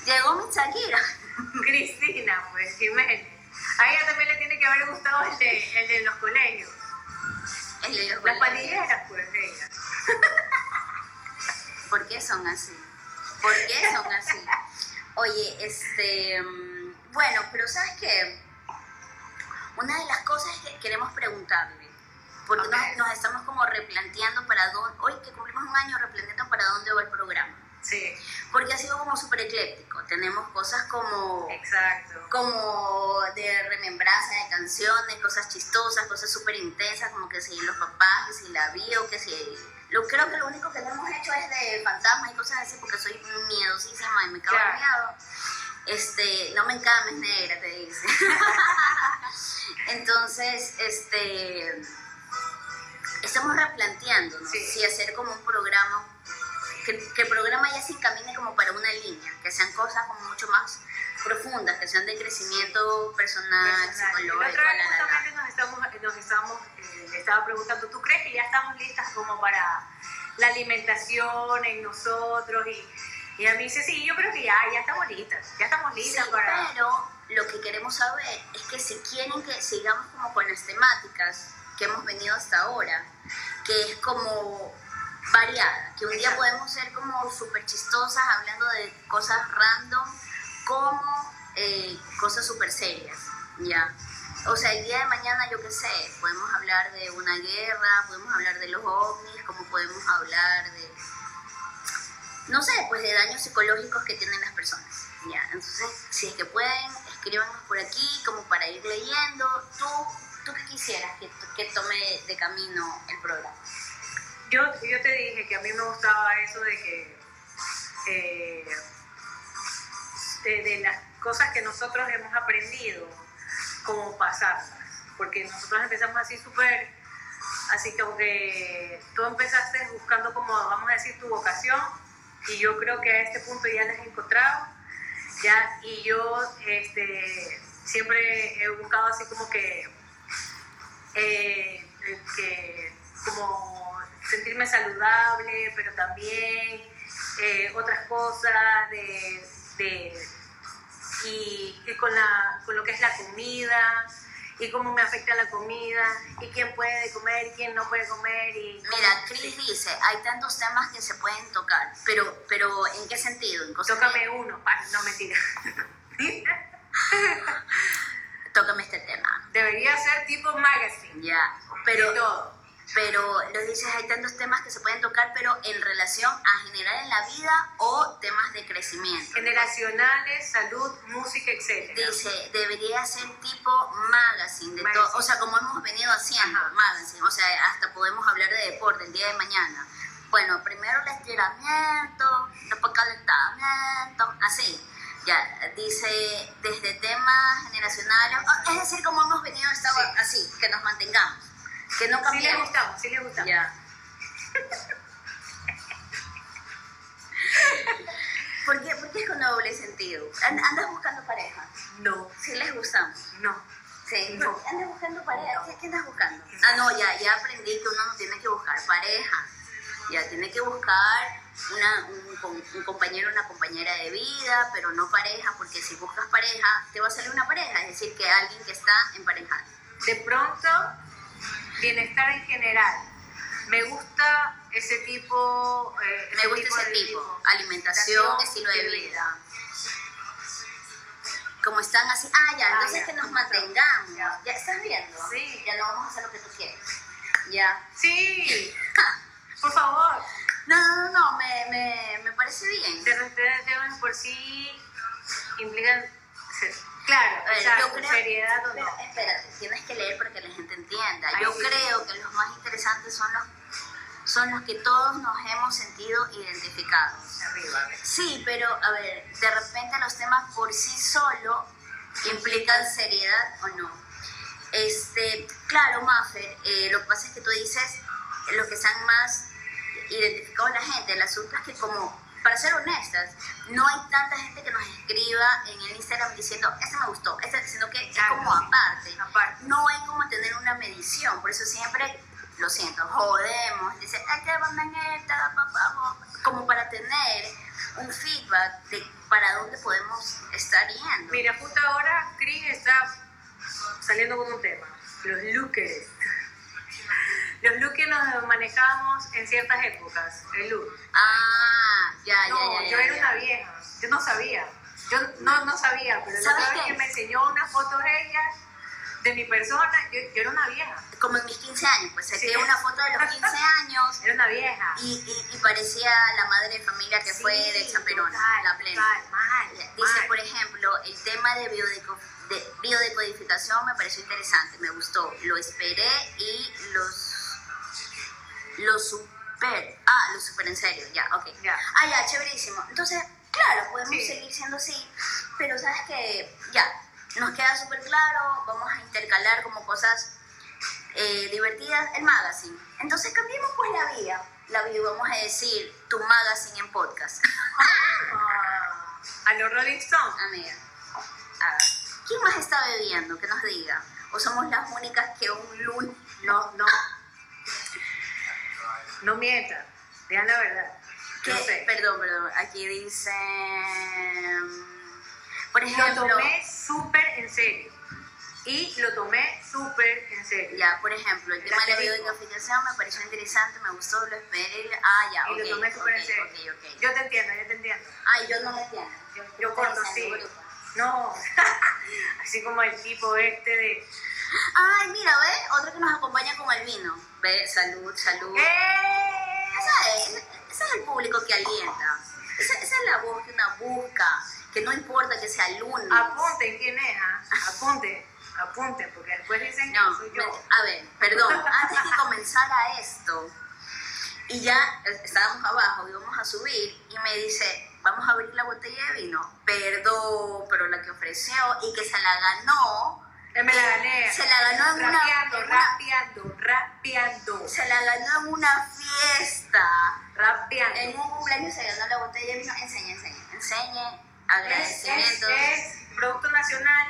Speaker 1: Llegó mi Shakira. [laughs]
Speaker 2: Cristina, pues, Jiménez. A ella también le tiene que haber gustado el de, el de los colegios.
Speaker 1: El de los
Speaker 2: Las pandilleras, pues, ella. [laughs]
Speaker 1: ¿Por qué son así? ¿Por qué son así? Oye, este, mm, bueno, pero ¿sabes qué? Una de las cosas que queremos preguntarle, porque nos, nos estamos como replanteando para dónde, hoy que cumplimos un año, replanteando para dónde va el programa.
Speaker 2: Sí,
Speaker 1: Porque ha sido como súper ecléctico. Tenemos cosas como,
Speaker 2: exacto.
Speaker 1: como de remembranza de canciones, cosas chistosas, cosas súper intensas, como que si los papás, que si la bio, que si... Lo, creo que lo único que no hemos hecho es de fantasmas y cosas así, porque soy miedosísima y me cago en
Speaker 2: Claro.
Speaker 1: miedo. Este, no me encames, negra, te dice. [laughs] Entonces, este, estamos replanteándonos
Speaker 2: Sí.
Speaker 1: si hacer como un programa, que, que el programa ya se encamine como para una línea, que sean cosas como mucho más profundas, que sean de crecimiento personal,
Speaker 2: personal.
Speaker 1: Psicológico,
Speaker 2: otra vez
Speaker 1: la, la, la.
Speaker 2: justamente nos estamos, nos estamos eh, estaba preguntando, ¿tú crees que ya estamos listas como para la alimentación en nosotros? Y, y a mí dice, sí, yo creo que ya, ya estamos listas, ya estamos
Speaker 1: Sí,
Speaker 2: listas para...
Speaker 1: pero lo que queremos saber es que si quieren que sigamos como con las temáticas que hemos venido hasta ahora, que es como variada, que un día podemos ser como súper chistosas hablando de cosas random, como eh, cosas súper serias, ¿ya? O sea, el día de mañana, yo qué sé, podemos hablar de una guerra, podemos hablar de los ovnis, como podemos hablar de, no sé, pues de daños psicológicos que tienen las personas. Ya, entonces, si es que pueden, escríbanos por aquí como para ir leyendo. ¿Tú, tú qué quisieras que, que tome de camino el programa?
Speaker 2: Yo, yo te dije que a mí me gustaba eso de que... eh, de, las cosas que nosotros hemos aprendido, como pasarlas. Porque nosotros empezamos así súper, así como que tú empezaste buscando como, vamos a decir, tu vocación, y yo creo que a este punto ya la has encontrado, ya, y yo este, siempre he buscado así como que, eh, que como sentirme saludable, pero también eh, otras cosas de, de- y, y con, la, con lo que es la comida y cómo me afecta la comida y quién puede comer, quién no puede comer y
Speaker 1: Mira, Chris dice, hay tantos temas que se pueden tocar, pero, pero ¿en qué sentido? ¿En
Speaker 2: tócame
Speaker 1: de-
Speaker 2: uno, no mentira. [laughs]
Speaker 1: Tócame este tema.
Speaker 2: Debería ser tipo magazine,
Speaker 1: Ya,
Speaker 2: pero
Speaker 1: pero,
Speaker 2: todo.
Speaker 1: Pero lo dices, hay tantos temas que se pueden tocar, pero en relación a generar en la vida o temas de crecimiento.
Speaker 2: Generacionales, salud, música, etc.
Speaker 1: Dice, debería ser tipo magazine, de
Speaker 2: Magazine.
Speaker 1: o sea, como hemos venido haciendo,
Speaker 2: Ajá.
Speaker 1: magazine, o sea, hasta podemos hablar de deporte el día de mañana. Bueno, primero el estiramiento, después calentamiento, así. Ya, dice, desde temas generacionales, es decir, como hemos venido estado
Speaker 2: Sí.
Speaker 1: así, que nos mantengamos, que no
Speaker 2: Sí le
Speaker 1: cambiemos.
Speaker 2: gustamos, sí le gustamos.
Speaker 1: Ya. ¿Por qué, ¿Por qué es con doble sentido? And- ¿Andas buscando pareja?
Speaker 2: No,
Speaker 1: Sí les gustamos.
Speaker 2: no.
Speaker 1: Sí,
Speaker 2: No.
Speaker 1: andas buscando pareja. ¿Qué, qué andas buscando? Ah, no, ya, ya aprendí que uno no tiene que buscar pareja. Ya tiene que buscar una, un, un compañero, una compañera de vida, pero no pareja, porque si buscas pareja, te va a salir una pareja, es decir, que alguien que está emparejado.
Speaker 2: De pronto, bienestar en general. Me gusta ese tipo. eh,
Speaker 1: Me gusta ese
Speaker 2: de
Speaker 1: tipo, alimentación, estilo de vida. Como están así, ah, ya,
Speaker 2: Ah,
Speaker 1: entonces
Speaker 2: ya.
Speaker 1: que nos mantengamos.
Speaker 2: Ya.
Speaker 1: Ya, estás viendo.
Speaker 2: Sí.
Speaker 1: Ya no vamos a hacer lo que tú quieres. Ya.
Speaker 2: Sí, [laughs] por favor.
Speaker 1: No, no, no, no, me, me, me parece bien.
Speaker 2: Repente temas por sí implican. ser- Claro,
Speaker 1: ver,
Speaker 2: exacto,
Speaker 1: yo creo,
Speaker 2: seriedad o no.
Speaker 1: espérate, tienes que leer para que la gente entienda.
Speaker 2: Ay,
Speaker 1: Yo
Speaker 2: sí.
Speaker 1: creo que los más interesantes son los, son los que todos nos hemos sentido identificados.
Speaker 2: Arriba.
Speaker 1: Sí, pero a ver, de repente los temas por sí solo implican seriedad o no. Este, claro, Maffer, eh, lo que pasa es que tú dices eh, los que están más identificados la gente. El asunto es que como, para ser honestas, no hay tanta gente que nos escriba en el Instagram diciendo, este me gustó, este, sino que es
Speaker 2: Claro,
Speaker 1: como
Speaker 2: sí.
Speaker 1: aparte.
Speaker 2: Aparte.
Speaker 1: No hay como tener una medición, por eso siempre, lo siento, jodemos, dice, que abandonar esta, papá, como para tener un feedback de para dónde podemos estar yendo.
Speaker 2: Mira, justo ahora Chris está saliendo con un tema, los lookers. Los looks que nos manejamos en ciertas épocas, el look.
Speaker 1: Ah, ya,
Speaker 2: No,
Speaker 1: ya, ya.
Speaker 2: yo
Speaker 1: ya,
Speaker 2: era
Speaker 1: ya.
Speaker 2: una vieja, yo no sabía. Yo no, no sabía, pero la
Speaker 1: ¿Sabes
Speaker 2: otra vez que me enseñó una foto de ella, de mi persona, yo, yo era una vieja.
Speaker 1: Como en mis 15 años, pues saqué
Speaker 2: Sí.
Speaker 1: una foto de los 15 años
Speaker 2: Era una vieja.
Speaker 1: y, y, y parecía la madre de familia que fue de Chaperona,
Speaker 2: total,
Speaker 1: la plena.
Speaker 2: total, mal,
Speaker 1: Dice,
Speaker 2: mal.
Speaker 1: por ejemplo, el tema de, biodeco- de biodecodificación me pareció interesante, me gustó, lo esperé y los lo super, ah, lo super en serio, ya, ok.
Speaker 2: Ya.
Speaker 1: Ah, ya, chéverísimo. Entonces, claro, podemos
Speaker 2: Sí.
Speaker 1: seguir siendo así, pero sabes que ya, nos queda súper claro, vamos a intercalar como cosas eh, divertidas el magazine. Entonces cambiemos pues la vía, la vía, vamos a decir, tu magazine en podcast.
Speaker 2: Ah, a los Rolling Stones.
Speaker 1: Amiga, a ver, ¿quién más está bebiendo? Que nos diga. ¿O somos las únicas que un lunes...
Speaker 2: No, no. No mientan, digan la verdad. No sé.
Speaker 1: Perdón, perdón, aquí dice... Por
Speaker 2: Lo
Speaker 1: ejemplo...
Speaker 2: tomé súper en serio. Y lo tomé súper en serio.
Speaker 1: Ya, por ejemplo, el tema de la biodecodificación me pareció interesante, me gustó, lo esperé. Ah, ya,
Speaker 2: y lo tomé súper en serio. Yo te entiendo, yo te entiendo.
Speaker 1: Ay, yo no me entiendo.
Speaker 2: Yo, yo corto, sí. No, [laughs] así como el tipo este de...
Speaker 1: Ay, mira, ve, otro que nos acompaña con el vino. Ve, salud, salud.
Speaker 2: ¡Eh!
Speaker 1: Esa es, ese es el público que alienta. Esa, esa es la voz que una busca, que no importa que sea lunes.
Speaker 2: Apunten quién es, ¿ah? apunten, apunten, porque después dicen que
Speaker 1: No,
Speaker 2: soy
Speaker 1: me-
Speaker 2: yo.
Speaker 1: a ver, perdón, antes que comenzara esto, y ya estábamos abajo, íbamos a subir, y me dice, vamos a abrir la botella de vino. Perdón, pero la que ofreció y que se la ganó,
Speaker 2: me la gané.
Speaker 1: se la ganó en una-
Speaker 2: rapeando,
Speaker 1: una-
Speaker 2: rapeando, rapeando,
Speaker 1: se la ganó en una fiesta.
Speaker 2: rapeando.
Speaker 1: En un cumpleaños se ganó la botella de vino. Enseñe, enseñe, enseñe.
Speaker 2: Es, es,
Speaker 1: Agradecimientos.
Speaker 2: es Producto Nacional,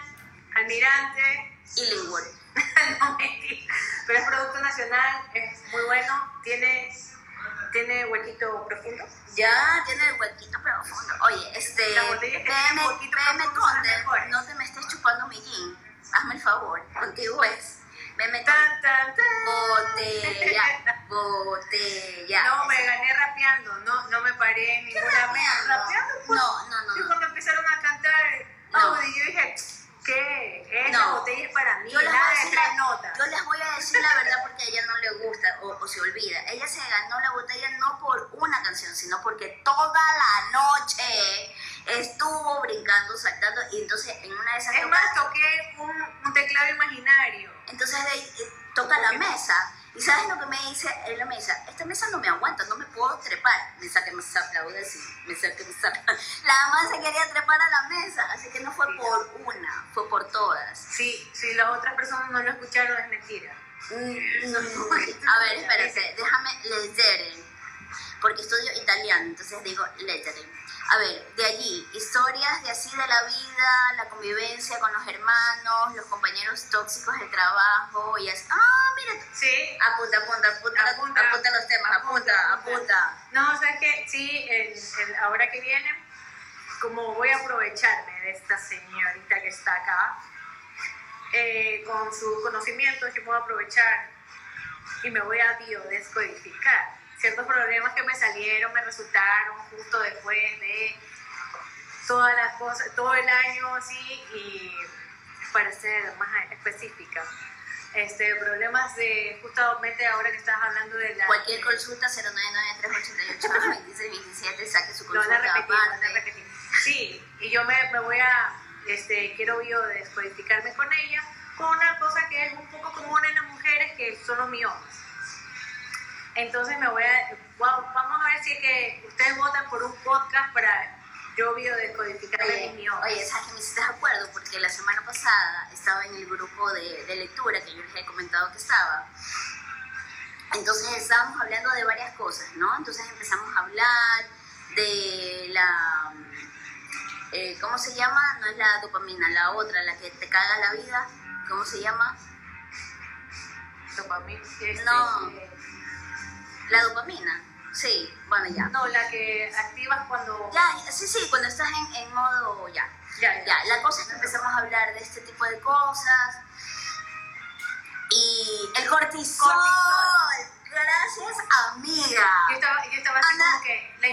Speaker 2: Almirante,
Speaker 1: Y Lingwood. [laughs]
Speaker 2: no mentira, pero es Producto Nacional, es muy bueno, tiene, tiene huequito profundo.
Speaker 1: Ya tiene el huequito profundo. Oye, este.
Speaker 2: La botella que tiene
Speaker 1: PM,
Speaker 2: huequito
Speaker 1: PM
Speaker 2: profundo
Speaker 1: Conde, no te me estés chupando mi jean. Hazme el favor, contigo es. Me meto
Speaker 2: Tan, tan, tan.
Speaker 1: botella, [laughs] botella.
Speaker 2: No, me gané rapeando, no, no me paré en ninguna mesa. Rapeando, pues.
Speaker 1: No, no, no,
Speaker 2: Y
Speaker 1: no.
Speaker 2: cuando empezaron a cantar
Speaker 1: No.
Speaker 2: Audi, yo dije, ¿qué? Esa
Speaker 1: No.
Speaker 2: botella es para mí,
Speaker 1: Yo les, voy
Speaker 2: nada
Speaker 1: a
Speaker 2: de
Speaker 1: decir
Speaker 2: tres
Speaker 1: la,
Speaker 2: notas.
Speaker 1: yo les voy a decir la verdad porque a ella no le gusta o, o se olvida. Ella se ganó la botella no por una canción, sino porque toda la noche estuvo brincando, saltando y entonces en una de esas
Speaker 2: Es
Speaker 1: tocas-
Speaker 2: más, toqué un, un teclado imaginario.
Speaker 1: entonces de eh, toca la mesa. Y sabes lo que me dice en la mesa esta mesa no me aguanta no me puedo trepar me saque me saque la voy a decir me saque [laughs] la mamá se quería trepar a la mesa así que no fue por una fue por todas.
Speaker 2: Sí, si las otras personas no lo escucharon, es mentira.
Speaker 1: Mm, [laughs] a ver espérate déjame leggere porque estudio italiano entonces digo leggere a ver, de allí, historias de así de la vida, la convivencia con los hermanos, los compañeros tóxicos del trabajo y así. Ah, mira,
Speaker 2: Sí.
Speaker 1: Apunta, apunta, apunta,
Speaker 2: Apunta.
Speaker 1: apunta, los temas, apunta, apunta.
Speaker 2: No, ¿sabes qué? Sí, el, el- ahora que viene, como voy a aprovecharme de esta señorita que está acá, eh, con sus conocimientos, yo puedo aprovechar y me voy a biodescodificar. Ciertos problemas que me salieron, me resultaron justo después de todas las cosas, todo el año así, y para ser más específica. Este, problemas de, justamente ahora que estás hablando de la...
Speaker 1: Cualquier
Speaker 2: de-
Speaker 1: consulta 099-388-2627, saque su consulta
Speaker 2: a repetir, lo van a
Speaker 1: aparte.
Speaker 2: repetir. Sí, y yo me, me voy a, este, quiero yo descodificarme con ella, con una cosa que es un poco común en las mujeres, que son los miomas. Entonces me voy a, wow, vamos a ver si es que ustedes votan por un podcast para yo biodescodificarme mis
Speaker 1: Oye,
Speaker 2: miomas.
Speaker 1: oye, ¿sabes que me hiciste de acuerdo? Porque la semana pasada estaba en el grupo de, de lectura que yo les he comentado que estaba. Entonces estábamos hablando de varias cosas, ¿no? Entonces empezamos a hablar de la... eh, ¿Cómo se llama? No es la dopamina, la otra, la que te caga la vida. ¿Cómo se llama?
Speaker 2: Dopamina, este,
Speaker 1: No. La dopamina. Sí, bueno, ya.
Speaker 2: no, la que activas cuando...
Speaker 1: Ya, ya, sí, sí, cuando estás en, en modo ya.
Speaker 2: ya, ya.
Speaker 1: Ya, la cosa es que empezamos a hablar de este tipo de cosas. Y el cortisol.
Speaker 2: Cortisol.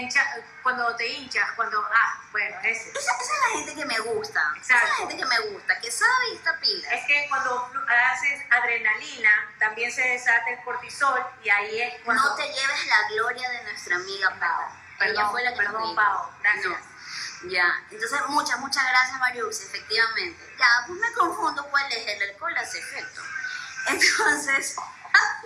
Speaker 2: Hincha, cuando te hinchas, cuando, ah, bueno, ese.
Speaker 1: Esa, esa es la gente que me gusta. Esa es
Speaker 2: Exacto.
Speaker 1: la gente que me gusta, que sabe y está pila.
Speaker 2: Es que cuando haces adrenalina, también se desata el cortisol y ahí es cuando...
Speaker 1: No te lleves la gloria de nuestra amiga Pau. Ella
Speaker 2: Perdón,
Speaker 1: fue la que nos
Speaker 2: perdón,
Speaker 1: dijo.
Speaker 2: Pau, gracias.
Speaker 1: No. Ya, entonces muchas, muchas gracias Mariux, efectivamente. Ya, pues me confundo cuál es el alcohol hace efecto. Entonces, [laughs]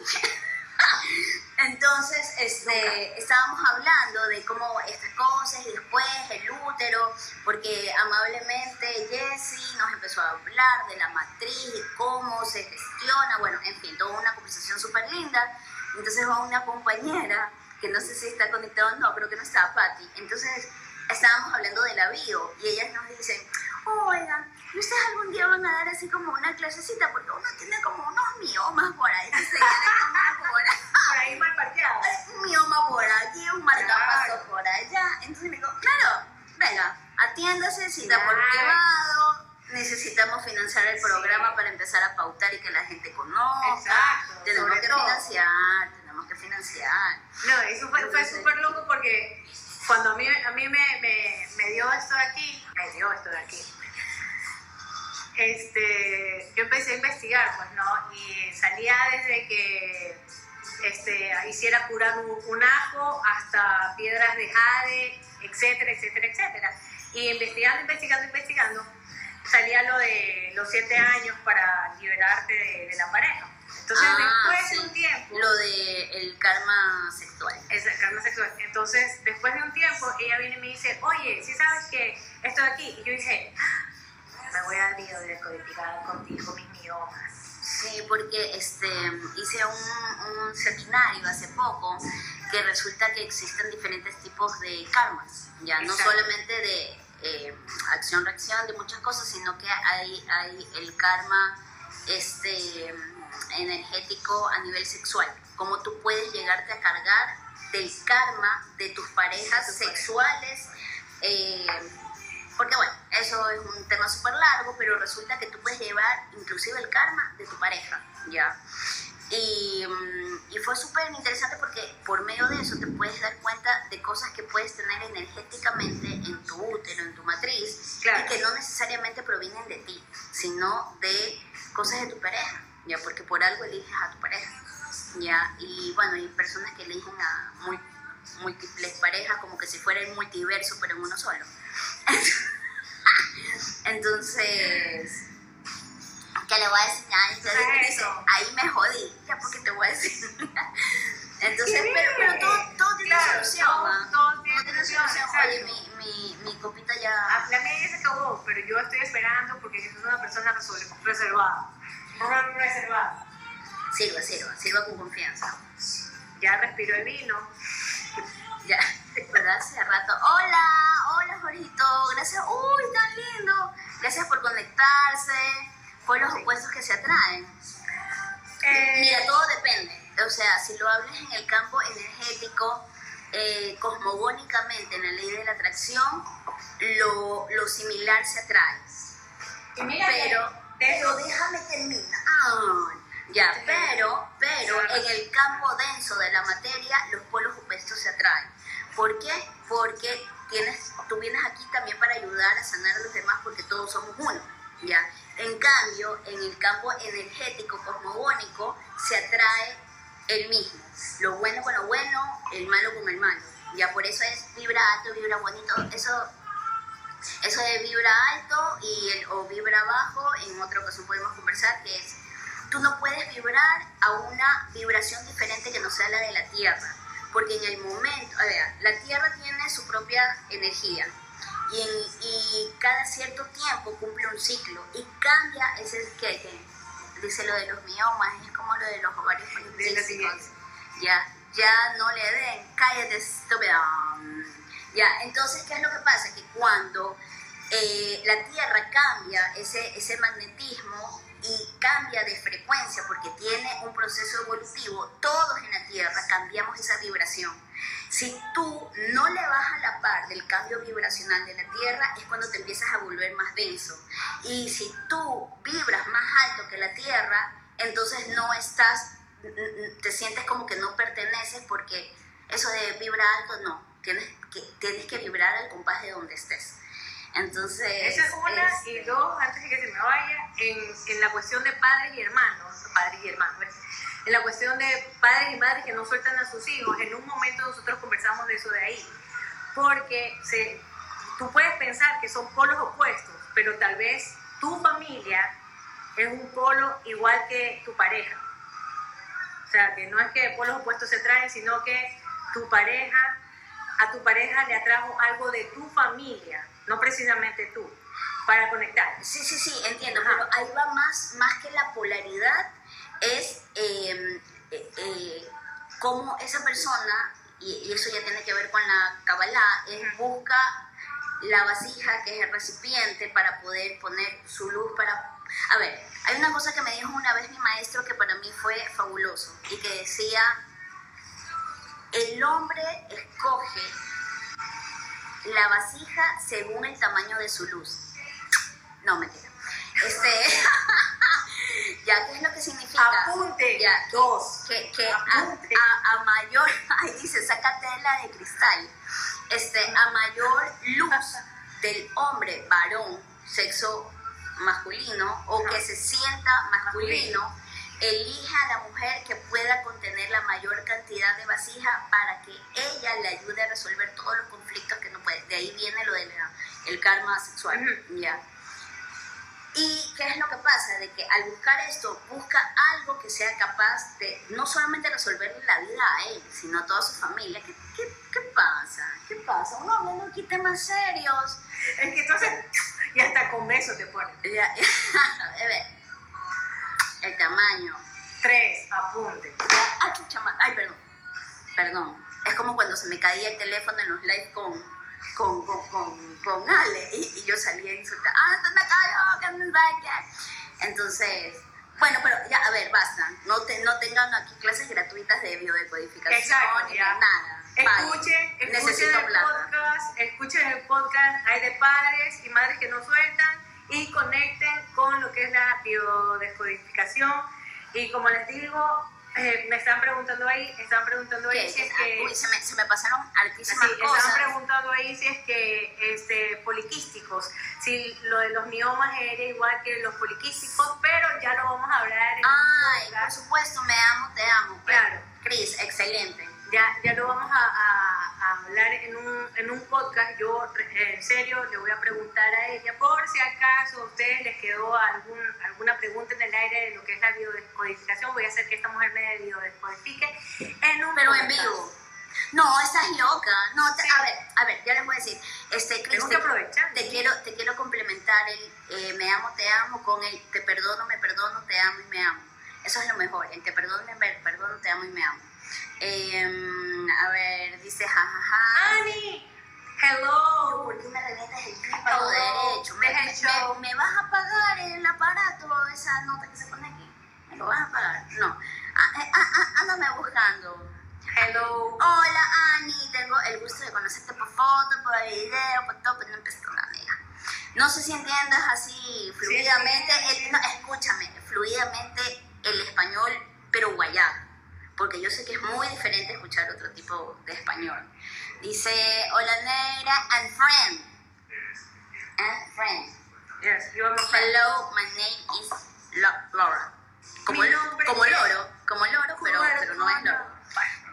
Speaker 1: [laughs] entonces, este, estábamos hablando de cómo estas cosas y después el útero, porque amablemente Jessie nos empezó a hablar de la matriz, de cómo se gestiona, bueno, en fin, toda una conversación súper linda. Entonces va una compañera, que no sé si está conectada o no, creo que no está, Patti. Entonces estábamos hablando de la bio y ellas nos dicen, oigan, ¿y ustedes algún día van a dar así como una clasecita? Porque uno tiene como unos miomas por ahí, que se por ahí [laughs]
Speaker 2: Por ahí mal parqueado.
Speaker 1: un mioma por aquí, un marcapaso
Speaker 2: Claro.
Speaker 1: por allá. Entonces me digo, claro, venga, atiéndase, cita por
Speaker 2: Claro.
Speaker 1: privado. Necesitamos financiar el programa para empezar a pautar y que la gente conozca.
Speaker 2: Exacto,
Speaker 1: Tenemos
Speaker 2: sobre
Speaker 1: que
Speaker 2: todo.
Speaker 1: financiar, tenemos que financiar.
Speaker 2: No, eso fue, fue
Speaker 1: Entonces-
Speaker 2: súper loco porque cuando a mí, a mí me, me, me dio esto de aquí, me dio esto de aquí, este, yo empecé a investigar, pues, ¿no? Y salía desde que este, hiciera curar un, un ajo hasta piedras de jade, etcétera, etcétera, etcétera. Y investigando, investigando, investigando, salía lo de los siete años para liberarte de, de la pareja. Entonces,
Speaker 1: Ah,
Speaker 2: después
Speaker 1: sí.
Speaker 2: de un tiempo...
Speaker 1: Lo de el karma sexual.
Speaker 2: Esa karma sexual. Entonces, después de un tiempo, ella viene y me dice, oye, ¿sí sabes que esto de aquí? Y yo dije, "Ah, me voy a biodescodificar contigo mis miomas.
Speaker 1: Sí, porque este, hice un, un seminario hace poco que resulta que existen diferentes tipos de karmas, ya no
Speaker 2: Exacto.
Speaker 1: solamente de eh, acción-reacción, de muchas cosas, sino que hay, hay el karma este, energético a nivel sexual, cómo tú puedes llegarte a cargar del karma de tus parejas
Speaker 2: De pareja.
Speaker 1: sexuales. eh, Porque bueno, eso es un tema súper largo, pero resulta que tú puedes llevar inclusive el karma de tu pareja, ¿ya? Y, mm, y fue súper interesante porque por medio de eso te puedes dar cuenta de cosas que puedes tener energéticamente en tu útero, en tu matriz,
Speaker 2: Claro.
Speaker 1: y que no necesariamente provienen de ti, sino de cosas de tu pareja, ¿ya? Porque por algo eliges a tu pareja, ¿ya? Y bueno, hay personas que eligen a muy, múltiples parejas como que si fuera el multiverso, pero en uno solo. [laughs] Entonces, que le voy a decir, ay, entonces
Speaker 2: Ah, eso.
Speaker 1: ahí me jodí, ya porque te voy a decir. [laughs] Entonces, pero, pero todo, todo tiene
Speaker 2: Claro,
Speaker 1: solución,
Speaker 2: todo-
Speaker 1: ¿ah?
Speaker 2: todo tiene solución.
Speaker 1: Oye, mi, mi, mi copita
Speaker 2: Ah,
Speaker 1: ya...
Speaker 2: La mía ya se acabó, pero yo estoy esperando porque yo soy una persona reservada. Re- Reservada.
Speaker 1: Sirva, sirva, sirva con confianza.
Speaker 2: Ya respiro el vino.
Speaker 1: Ya, ¿verdad? Hace rato. Hola, hola Jorgito, gracias. Uy, tan lindo. Gracias por conectarse. Por los opuestos que se atraen.
Speaker 2: Eh,
Speaker 1: Mira, todo depende. O sea, si lo hablas en el campo energético, eh, cosmogónicamente, en la ley de la atracción, lo, lo similar se atrae.
Speaker 2: y mira que
Speaker 1: Pero, pero déjame terminar. Ya, pero, pero en el campo denso de la materia, los polos opuestos se atraen. ¿Por qué? Porque tienes, tú vienes aquí también para ayudar a sanar a los demás porque todos somos uno. ¿ya? En cambio, en el campo energético cosmogónico se atrae el mismo. Lo bueno con lo bueno, el malo con el malo. Ya por eso es vibra alto, vibra bonito. Eso eso de vibra alto y o vibra bajo, en otra ocasión podemos conversar, que es, tú no puedes vibrar a una vibración diferente que no sea la de la Tierra, porque en el momento, a ver, la Tierra tiene su propia energía y, en- y cada cierto tiempo cumple un ciclo y cambia ese que, que dice lo de los miomas, es como lo de los ovarios poliquísticos. Ya, ya no le den, cállate estúpida. Ya, entonces, ¿qué es lo que pasa? Que cuando eh, la Tierra cambia ese, ese magnetismo y cambia de frecuencia porque tiene un proceso evolutivo, todos en la Tierra cambiamos esa vibración. Si tú no le vas a la par del cambio vibracional de la Tierra, es cuando te empiezas a volver más denso. Y si tú vibras más alto que la Tierra, entonces no estás, te sientes como que no perteneces porque eso de vibra alto no, tienes que, tienes que vibrar al compás de donde estés. Entonces...
Speaker 2: Esa es una, y dos, antes de que se me vaya, en, en la cuestión de padres y hermanos, padres y hermanos, ¿ves? en la cuestión de padres y madres que no sueltan a sus hijos, en un momento nosotros conversamos de eso de ahí, porque se, tú puedes pensar que son polos opuestos, pero tal vez tu familia es un polo igual que tu pareja. O sea, que no es que polos opuestos se traen, sino que tu pareja, a tu pareja le atrajo algo de tu familia, no precisamente tú, para conectar.
Speaker 1: Sí, sí, sí, entiendo,
Speaker 2: Ajá.
Speaker 1: pero ahí va más, más que la polaridad, es eh, eh, eh, cómo esa persona, y, y eso ya tiene que ver con la Kabbalah, es busca la vasija, que es el recipiente, para poder poner su luz para... A ver, hay una cosa que me dijo una vez mi maestro que para mí fue fabuloso, y que decía, el hombre escoge la vasija según el tamaño de su luz. No, mentira. Este, [laughs] ya, ¿qué es lo que significa?
Speaker 2: Apunte.
Speaker 1: Ya,
Speaker 2: Dos.
Speaker 1: Que, que a,
Speaker 2: Apunte.
Speaker 1: a- a mayor, [laughs] ahí dice, saca tela de cristal. Este, a mayor luz del hombre, varón, sexo masculino, o que se sienta masculino, elige a la mujer que pueda contener la mayor cantidad de vasija para que ella le ayude a resolver todos los conflictos que no puede. De ahí viene lo del el karma sexual. ¿ya? ¿Y qué es lo que pasa? De que al buscar esto, busca algo que sea capaz de no solamente resolverle la vida a él, sino a toda su familia. ¿Qué, qué, qué pasa? ¿Qué pasa? Uno hablando aquí temas serios.
Speaker 2: Es que entonces, y hasta con beso te ponen.
Speaker 1: Ya, [laughs] a ver, el tamaño.
Speaker 2: Tres, apunte.
Speaker 1: Ay, chucha. Ay, perdón. Perdón. Es como cuando se me caía el teléfono en los live con, con, con, con, con Ale y, y yo salía a insultar. ¡Ah, se me cayó! ¡Que me vaya! Entonces, bueno, pero ya, a ver, basta. No, te, no tengan aquí clases gratuitas de biodecodificación
Speaker 2: Exacto,
Speaker 1: ni nada.
Speaker 2: Escuchen, escuchen el
Speaker 1: plata.
Speaker 2: podcast, escuchen el podcast, hay de padres y madres que no sueltan y conecten con lo que es la biodescodificación. Y como les digo, eh, me están preguntando ahí, están preguntando ahí si es que...
Speaker 1: Uy, se me, se me pasaron altísimas
Speaker 2: Sí,
Speaker 1: cosas.
Speaker 2: estaban preguntando ahí si es que este, poliquísticos, si lo de los miomas era igual que los poliquísticos, pero ya lo vamos a hablar en
Speaker 1: Ay, por supuesto, me amo, te amo.
Speaker 2: Claro.
Speaker 1: Cris, excelente.
Speaker 2: Ya, ya lo vamos a- a hablar en un, en un podcast. Yo, en serio, le voy a preguntar a ella, por si acaso a ustedes les quedó algún, alguna pregunta en el aire de lo que es la biodescodificación. Voy a hacer que esta mujer me biodescodifique en un
Speaker 1: Pero en vivo. No, estás loca. No, te-
Speaker 2: Sí.
Speaker 1: a ver, a ver, ya les voy a decir. Este, Cris,
Speaker 2: Tengo que
Speaker 1: te,
Speaker 2: aprovechar.
Speaker 1: te quiero, te quiero complementar el eh, me amo, te amo con el te perdono, me perdono, te amo y me amo. Eso es lo mejor. El te perdono, me perdono, te amo y me amo. Em, a ver, dice jajaja.
Speaker 2: ¡Ani! ¡Hello!
Speaker 1: ¿Por qué me revientas el derecho? ¿Me, me- me- vas a pagar el aparato, esa nota que se pone aquí? ¿Me lo vas a pagar? No. Ah, eh, ah, ah, ándame buscando.
Speaker 2: ¡Hello!
Speaker 1: Hola Ani, tengo el gusto de conocerte por foto, por video, por todo, pero no empezó una amiga. No sé si entiendas así fluidamente,
Speaker 2: sí.
Speaker 1: el- no, escúchame, fluidamente el español, pero guayabo, porque yo sé que es muy diferente escuchar otro tipo de español. Dice, hola negra and friend. And friend.
Speaker 2: Yes, you are my friend.
Speaker 1: Hello, my name is Laura. Como,
Speaker 2: nombre
Speaker 1: como
Speaker 2: es-
Speaker 1: loro, como loro, pero, pero no es loro.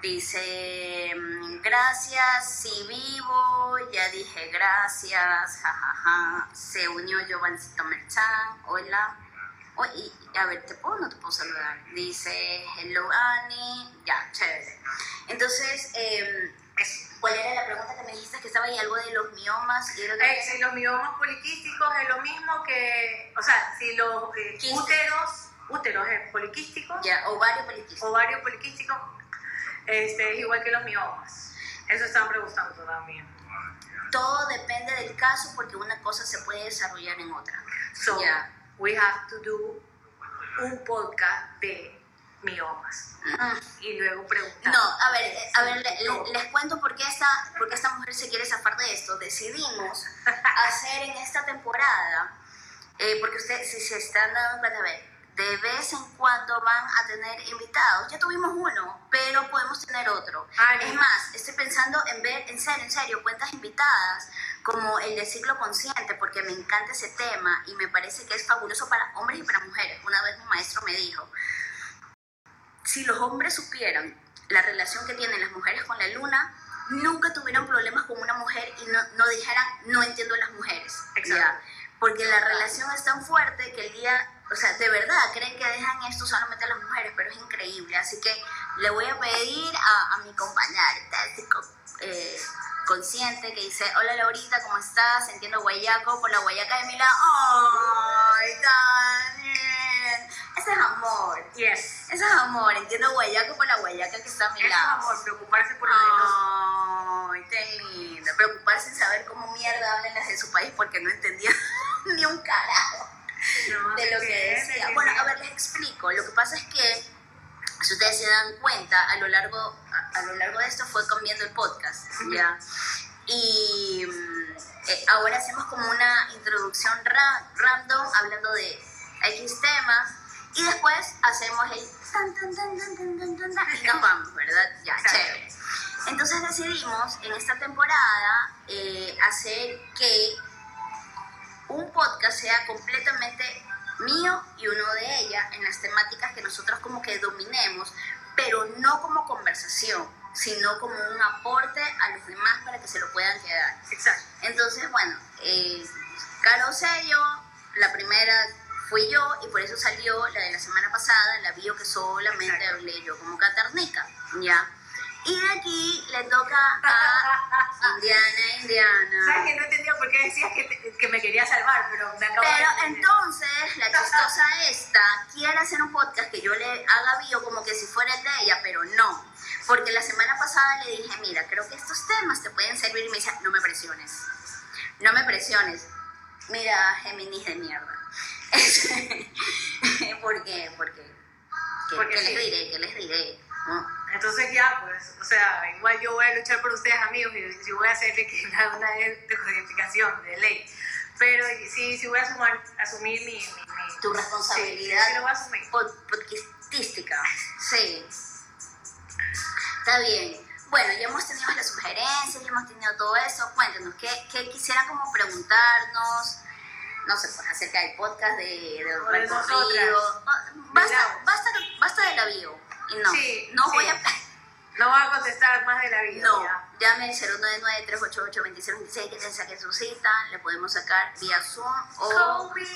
Speaker 1: Dice, mm, gracias, si vivo, ya dije gracias, jajaja. Se unió Giovancito Merchan, hola. Oh, y, a ver, ¿te puedo o no te puedo saludar? Dice, hello Annie, ya, chévere. Entonces, eh, ¿cuál era la pregunta que me dijiste? Que estaba ahí algo de los miomas. Y
Speaker 2: Eh, si los miomas poliquísticos es lo mismo que, o sea, si los eh, úteros, úteros es poliquístico,
Speaker 1: ya, ovario poliquístico.
Speaker 2: ovario poliquístico, este, es igual que los miomas. Eso están preguntando también.
Speaker 1: Todo depende del caso porque una cosa se puede desarrollar en otra.
Speaker 2: So,
Speaker 1: Ya.
Speaker 2: We have to do un podcast de miomas
Speaker 1: Mm.
Speaker 2: y luego preguntar.
Speaker 1: No, a ver, eh, a ver, le- les cuento por qué, esta, por qué esta mujer se quiere zafar de esto. Decidimos [laughs] hacer en esta temporada, eh, porque ustedes, si se están dando cuenta, a ver, de vez en cuando van a tener invitados. Ya tuvimos uno, pero podemos tener otro. Es más, estoy pensando en ver, en serio, en serio, cuentas invitadas como el de ciclo consciente, porque me encanta ese tema y me parece que es fabuloso para hombres y para mujeres. Una vez mi maestro me dijo, si los hombres supieran la relación que tienen las mujeres con la luna, nunca tuvieran problemas con una mujer y no, no dijeran, no entiendo a las mujeres.
Speaker 2: Exacto.
Speaker 1: Porque la relación es tan fuerte que el día, o sea, de verdad creen que dejan esto solamente a las mujeres, pero es increíble. Así que le voy a pedir a, a mi compañera eh, consciente que dice, hola Laurita, ¿cómo estás? Entiendo guayaco por la guayaca de mi lado. ¡Ay, Daniel! Ese es amor.
Speaker 2: Yes.
Speaker 1: Eso es amor, entiendo guayaco por la guayaca que está a mi
Speaker 2: Eso es amor, preocuparse por lo de los
Speaker 1: Ay, qué lindo. Preocuparse en saber cómo mierda hablan las de su país porque no entendía [laughs] ni un carajo
Speaker 2: No,
Speaker 1: de lo
Speaker 2: ¿de
Speaker 1: que decía.
Speaker 2: ¿De
Speaker 1: Bueno, a ver, les explico. Lo que pasa es que, si ustedes se dan cuenta, a lo largo, a, a lo largo de esto fue cambiando el podcast, ¿ya? Y mm, eh, ahora hacemos como una introducción ra random hablando de X temas y después hacemos el tan tan tan tan tan tan tan, y nos vamos, ¿verdad? Ya, chévere. Entonces decidimos en esta temporada eh, hacer que un podcast sea completamente mío y uno de ella en las temáticas que nosotros como que dominemos, pero no como conversación, sino como un aporte a los demás para que se lo puedan quedar.
Speaker 2: Exacto.
Speaker 1: Entonces, bueno, eh, Caro Sello, la primera fui yo y por eso salió la de la semana pasada, la bio que solamente
Speaker 2: Exacto.
Speaker 1: hablé yo como catarnica, ¿ya? Y de aquí le toca a Indiana, Indiana. [laughs]
Speaker 2: ¿Sabes que no entendía por qué decías que, te- que me quería salvar, pero me acabo de
Speaker 1: Pero
Speaker 2: entender.
Speaker 1: entonces la chistosa esta quiere hacer un podcast que yo le haga bio como que si fuera el de ella, pero no. Porque la semana pasada le dije, mira, creo que estos temas te pueden servir y me dice, no me presiones. No me presiones. Mira, Géminis de mierda. [laughs] ¿Por qué? Porque, ¿qué,
Speaker 2: Porque
Speaker 1: qué
Speaker 2: sí.
Speaker 1: les diré? ¿Qué les diré? ¿No?
Speaker 2: Entonces ya, pues, o sea, igual yo voy a luchar por ustedes, amigos, y si voy a hacerle que [laughs] haga una decodificación de ley. Pero sí, sí voy a asumir, asumir mi, mi, mi-
Speaker 1: Tu
Speaker 2: Sí,
Speaker 1: responsabilidad
Speaker 2: sí lo voy a asumir.
Speaker 1: pod- podcastística. Sí. Está bien. Bueno, ya hemos tenido las sugerencias, ya hemos tenido todo eso. Cuéntenos, ¿qué, qué quisieran como preguntarnos? No sé, pues acerca del podcast de, de
Speaker 2: de.
Speaker 1: Basta, basta, basta de la bio. Y no,
Speaker 2: Sí,
Speaker 1: no voy a... [laughs]
Speaker 2: No voy a contestar más de la vida.
Speaker 1: No, llame al 099-388-2626 que te saque su cita, le podemos sacar vía Zoom o
Speaker 2: Call me,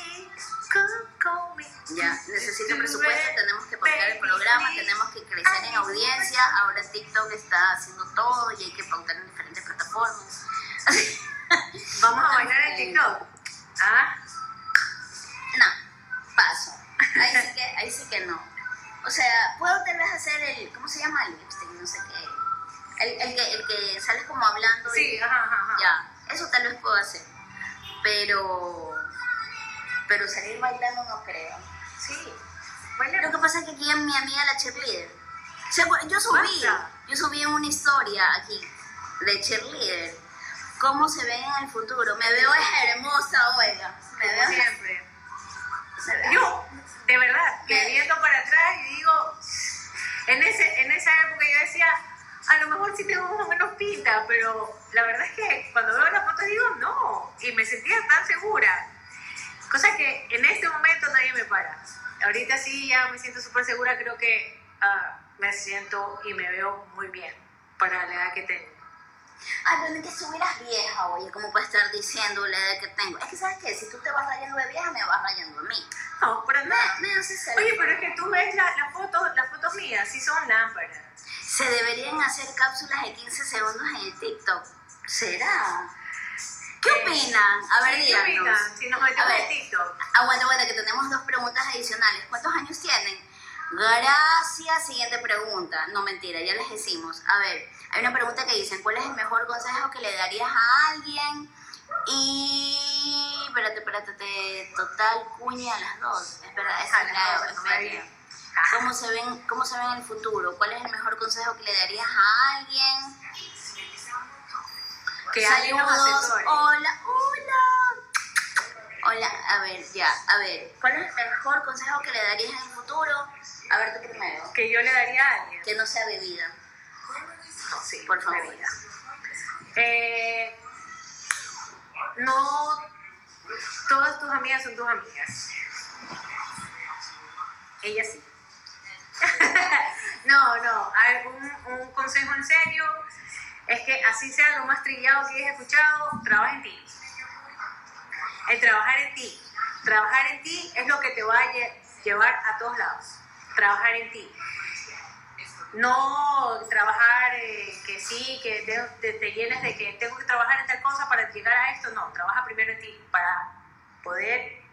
Speaker 2: call, me.
Speaker 1: ya necesito presupuesto, tenemos que pautar el programa, tenemos que crecer en audiencia, ahora TikTok está haciendo todo y hay que pautar en diferentes plataformas. [laughs]
Speaker 2: Vamos a bailar en TikTok. [laughs] ¿Ah?
Speaker 1: No, paso. Ahí sí que, ahí sí que no. O sea, puedo tal vez hacer el, ¿cómo se llama? El lipstick, no sé qué. El, el que, el que sales como hablando.
Speaker 2: Sí, ajá, ajá. ajá.
Speaker 1: Ya, eso tal vez puedo hacer. Pero, pero salir bailando no creo.
Speaker 2: Sí.
Speaker 1: Lo
Speaker 2: Bailemos.
Speaker 1: que pasa es que aquí en mi amiga la cheerleader. se fue- yo subí,
Speaker 2: Basta.
Speaker 1: yo subí una historia aquí de cheerleader. ¿Cómo se ven en el futuro? Me veo hermosa, oiga. Me
Speaker 2: Como
Speaker 1: veo
Speaker 2: siempre.
Speaker 1: me veo-
Speaker 2: Yo, de verdad, que viendo para atrás y digo, en, ese, en esa época yo decía, a lo mejor sí tengo más o menos pinta, pero la verdad es que cuando veo las fotos digo, no, y me sentía tan segura. Cosa que en este momento nadie me para. Ahorita sí ya me siento súper segura, creo que ah, me siento y me veo muy bien para la edad que tengo.
Speaker 1: Ay, pero que estuvieras vieja, oye, ¿cómo puedes estar diciendo la edad que tengo? Es que, ¿sabes qué? Si tú te vas rayando de vieja, me vas rayando a mí.
Speaker 2: No, pero
Speaker 1: Me,
Speaker 2: nada.
Speaker 1: me hace.
Speaker 2: Oye, pero es que tú ves la- las fotos, las fotos mías, sí son lámparas.
Speaker 1: Se deberían hacer cápsulas de 15 segundos en el TikTok. ¿Será? ¿Qué
Speaker 2: Eh,
Speaker 1: opinan? A ver,
Speaker 2: ¿qué opinan? Si nos metemos en TikTok.
Speaker 1: Aguanta, aguanta, que tenemos dos preguntas adicionales. ¿Cuántos años tienen? Gracias. Siguiente pregunta. No, mentira, ya les decimos. A ver, hay una pregunta que dicen, ¿cuál es el mejor consejo que le darías a alguien? Y... Espérate, espérate, te- total cuña a las dos. Espera, esa
Speaker 2: A
Speaker 1: es la... ¿Cómo se, ven, ¿Cómo se ven en el futuro? ¿Cuál es el mejor consejo que le darías a alguien?
Speaker 2: Que alguien nos
Speaker 1: Saludos.
Speaker 2: asesore.
Speaker 1: Hola, hola. Hola, a ver, ya, a ver. ¿Cuál es el mejor consejo que le darías en el futuro? A ver, tú primero.
Speaker 2: Que yo le daría a alguien.
Speaker 1: Que no sea bebida,
Speaker 2: Sí,
Speaker 1: por favor.
Speaker 2: Eh, no todas tus amigas son tus amigas. Ella sí. [laughs] no, no. Un, un consejo en serio es que así sea lo más trillado que hayas escuchado, trabaja en ti. El trabajar en ti. Trabajar en ti es lo que te va a lle- llevar a todos lados. Trabajar en ti. No trabajar eh, que sí, que te, te- llenes de que tengo que trabajar en tal cosa para llegar a esto. No, trabaja primero en ti para poder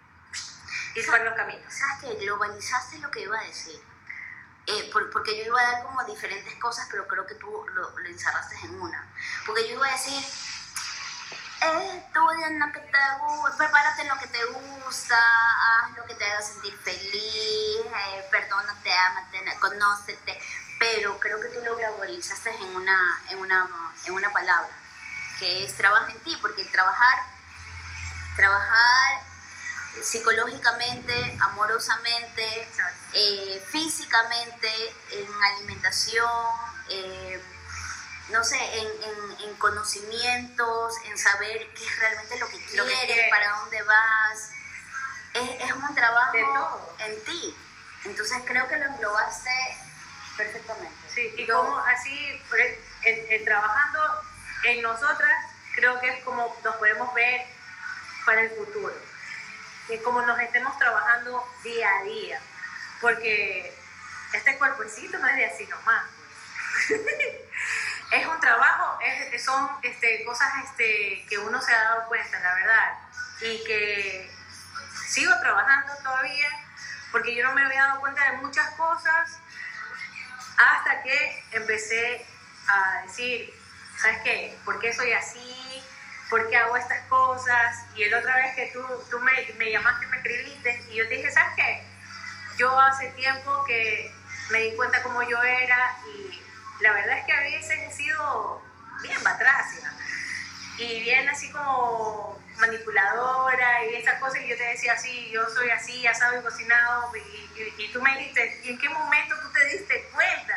Speaker 2: ir por los caminos.
Speaker 1: ¿Sabes qué? Globalizaste lo que iba a decir. Eh, por- porque yo iba a dar como diferentes cosas, pero creo que tú lo, lo encerraste en una. Porque yo iba a decir, estudia en lo que te gusta, prepárate en lo que te gusta, haz lo que te haga sentir feliz, eh, perdónate, ámate, conócete. Pero creo que tú lo globalizaste en una, en una, en una palabra, que es trabaja en ti, porque trabajar, trabajar psicológicamente, amorosamente, eh, físicamente, en alimentación, eh, no sé, en, en- en conocimientos, en saber qué es realmente lo que quieres,
Speaker 2: Lo que quieres.
Speaker 1: para dónde vas. Es, es un trabajo en ti. Entonces creo que lo englobaste perfectamente.
Speaker 2: Sí, y
Speaker 1: Yo-
Speaker 2: como así, el- el trabajando en nosotras, creo que es como nos podemos ver para el futuro. Y como nos estemos trabajando día a día. Porque este cuerpecito no es de así nomás. pues. [laughs] es un trabajo, es- son este, cosas este, que uno se ha dado cuenta, la verdad. Y que sigo trabajando todavía porque yo no me había dado cuenta de muchas cosas hasta que empecé a decir, ¿sabes qué? ¿Por qué soy así? ¿Por qué hago estas cosas? Y la otra vez que tú, tú me, me llamaste, me escribiste y yo te dije, ¿sabes qué? Yo hace tiempo que me di cuenta cómo yo era y la verdad es que a veces he sido bien batracia y bien así como manipuladora y esas cosas y yo te decía así, yo soy así, asado y cocinado y, y, y tú me dijiste, ¿y en qué momento tú te diste cuenta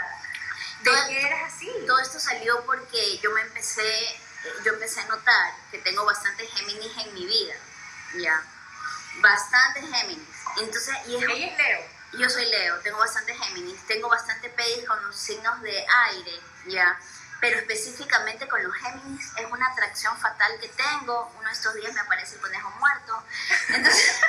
Speaker 2: de
Speaker 1: Todo-
Speaker 2: que eras así?
Speaker 1: Todo esto salió porque yo me empecé, yo empecé a notar que tengo bastante Géminis en mi vida, ya, bastante Géminis. Entonces, y es,
Speaker 2: Ella es Leo.
Speaker 1: Yo soy Leo, tengo bastante Géminis, tengo bastante Péis con los signos de aire, ya, pero específicamente con los Géminis es una atracción fatal que tengo. Uno de estos días me aparece el conejo muerto. Entonces,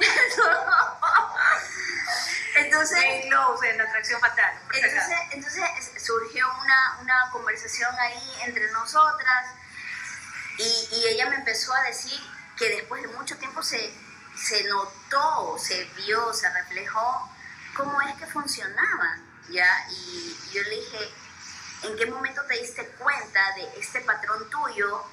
Speaker 1: [laughs] entonces
Speaker 2: en Atracción Fatal.
Speaker 1: entonces, entonces es- surgió una, una conversación ahí entre nosotras y, y ella me empezó a decir que después de mucho tiempo se, se notó, se vio, se reflejó cómo es que funcionaban, ¿ya? Y yo le dije, ¿en qué momento te diste cuenta de este patrón tuyo?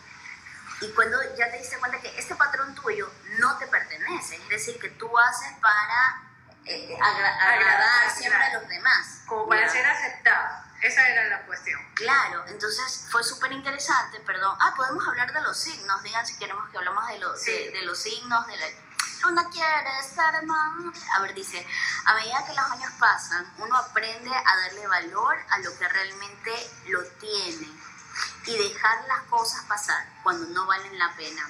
Speaker 1: Y cuando ya te diste cuenta que este patrón tuyo no te pertenece, es decir, que tú haces para eh, agra- agradar siempre a los demás.
Speaker 2: Como para
Speaker 1: ¿ya?
Speaker 2: ser aceptada. Esa era la cuestión.
Speaker 1: Claro, entonces fue súper interesante, perdón. Ah, podemos hablar de los signos, digan si queremos que hablamos de, los
Speaker 2: Sí.
Speaker 1: de, de los signos, de la... Una quiere estar mal. A ver, dice, a medida que los años pasan, uno aprende a darle valor a lo que realmente lo tiene y dejar las cosas pasar cuando no valen la pena.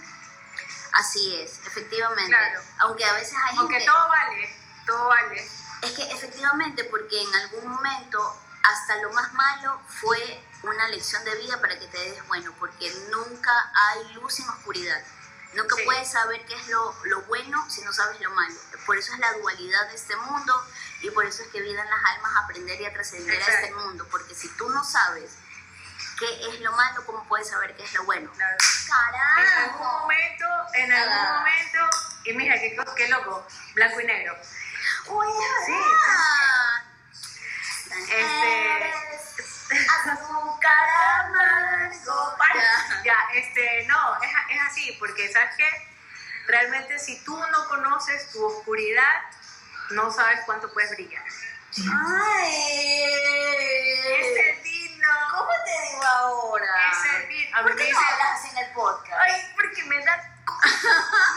Speaker 1: Así es, efectivamente.
Speaker 2: Claro.
Speaker 1: Aunque a veces hay
Speaker 2: Aunque
Speaker 1: gente...
Speaker 2: todo vale, todo vale.
Speaker 1: Es que efectivamente, porque en algún momento hasta lo más malo fue una lección de vida para que te des bueno, porque nunca hay luz sin oscuridad. Nunca
Speaker 2: Sí.
Speaker 1: puedes saber qué es lo, lo bueno si no sabes lo malo. Por eso es la dualidad de este mundo y por eso es que vienen las almas a aprender y a trascender a este mundo. Porque si tú no sabes qué es lo malo, ¿cómo puedes saber qué es lo bueno?
Speaker 2: Claro.
Speaker 1: ¡Carajo!
Speaker 2: En algún momento, en algún
Speaker 1: Ah.
Speaker 2: momento, y mira, qué, co- qué loco, blanco y negro.
Speaker 1: Uy,
Speaker 2: Sí.
Speaker 1: verdad.
Speaker 2: Este-
Speaker 1: azúcar amargo. Ya.
Speaker 2: Ya, este, no, es, es así, porque sabes que realmente si tú no conoces tu oscuridad, no sabes cuánto puedes brillar.
Speaker 1: Ay.
Speaker 2: Es el vino.
Speaker 1: ¿Cómo te digo ahora?
Speaker 2: Es el vino. A
Speaker 1: ¿Por qué no hablas así en el podcast?
Speaker 2: ay, porque me da.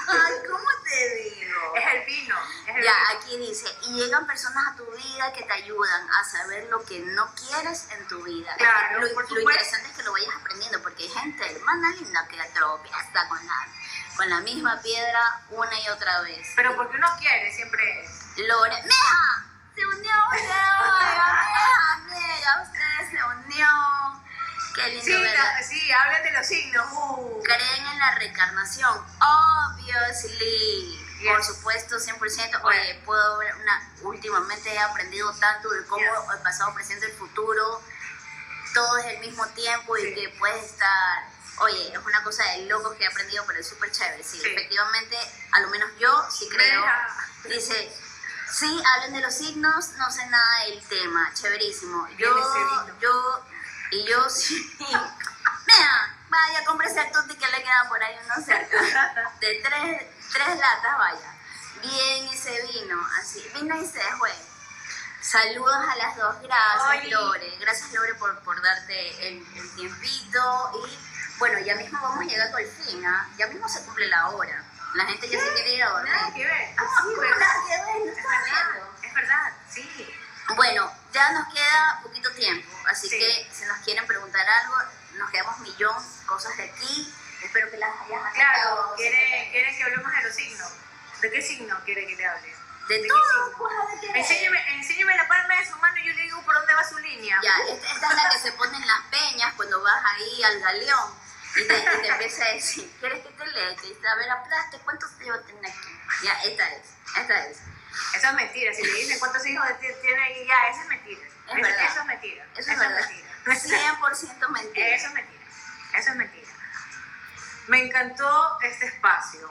Speaker 1: Ay, [laughs] ¿cómo te digo?
Speaker 2: Es el vino. Es el
Speaker 1: Ya, aquí dice, y llegan personas a tu vida que te ayudan a saber lo que no quieres en tu vida.
Speaker 2: Claro,
Speaker 1: lo,
Speaker 2: por
Speaker 1: lo interesante es que lo vayas aprendiendo, porque hay gente, hermana linda, que tropieza con la, con la misma piedra una y otra vez.
Speaker 2: Pero porque uno quiere, siempre es.
Speaker 1: Lore, ¡Meja! Se unió ¡Meja! Mira, usted se unió. Qué lindo
Speaker 2: Sí, la- sí, hablan de los signos. Uh.
Speaker 1: ¿Creen en la reencarnación? Obviously. Por supuesto, 100%. Oye, puedo ver una, últimamente he aprendido tanto de cómo
Speaker 2: Yes.
Speaker 1: el pasado, presente, el futuro, todo es el mismo tiempo y que puedes estar, oye, es una cosa de locos que he aprendido, pero es súper chévere. Sí,
Speaker 2: Sí.
Speaker 1: efectivamente, a lo menos yo sí creo. Dice, sí, hablen de los signos, no sé nada del tema, chéverísimo. Yo, yo, y yo [laughs] sí. Mira, vaya, cómprese el tutti que le queda por ahí uno cerca. [laughs] De tres, tres latas, vaya. Bien ese vino, así. Vino y se fue. Saludos a las dos, gracias
Speaker 2: Oli.
Speaker 1: Lore. Gracias Lore por, por darte el, el tiempito. Y bueno, ya mismo vamos llegando al fin, ¿ah? Ya mismo se cumple la hora. La gente ya se quiere ir a dormir.
Speaker 2: Nada que ver.
Speaker 1: ¿Cómo?
Speaker 2: Sí,
Speaker 1: ¿Cómo
Speaker 2: ¿verdad?
Speaker 1: nada que ver? No
Speaker 2: Es verdad, es verdad, sí.
Speaker 1: Bueno, ya nos queda poquito tiempo, así
Speaker 2: Sí.
Speaker 1: que si nos quieren preguntar algo, nos quedamos millón cosas de aquí. Espero que las hayas
Speaker 2: Claro,
Speaker 1: anotado.
Speaker 2: quiere, quiere que hablemos de los signos. ¿De qué signo quiere que le hable?
Speaker 1: De
Speaker 2: qué
Speaker 1: todo, pues,
Speaker 2: Enséñeme, enséñeme la palma de su mano y yo le digo por dónde va su línea.
Speaker 1: Ya, esta, esta es la que se pone en las peñas cuando vas ahí al galeón y te, y te empieza a decir, ¿quieres que te lea? Y te dice, a ver, aplaste, ¿cuántos hijos tienes aquí? Ya, esta es, esta es.
Speaker 2: Eso es mentira. Si le dicen cuántos hijos tiene ahí, ya, eso es mentira.
Speaker 1: Es
Speaker 2: eso,
Speaker 1: verdad.
Speaker 2: eso es mentira.
Speaker 1: Eso es verdad.
Speaker 2: mentira.
Speaker 1: 100% mentira.
Speaker 2: Eso es mentira. Eso es mentira. Me encantó este espacio.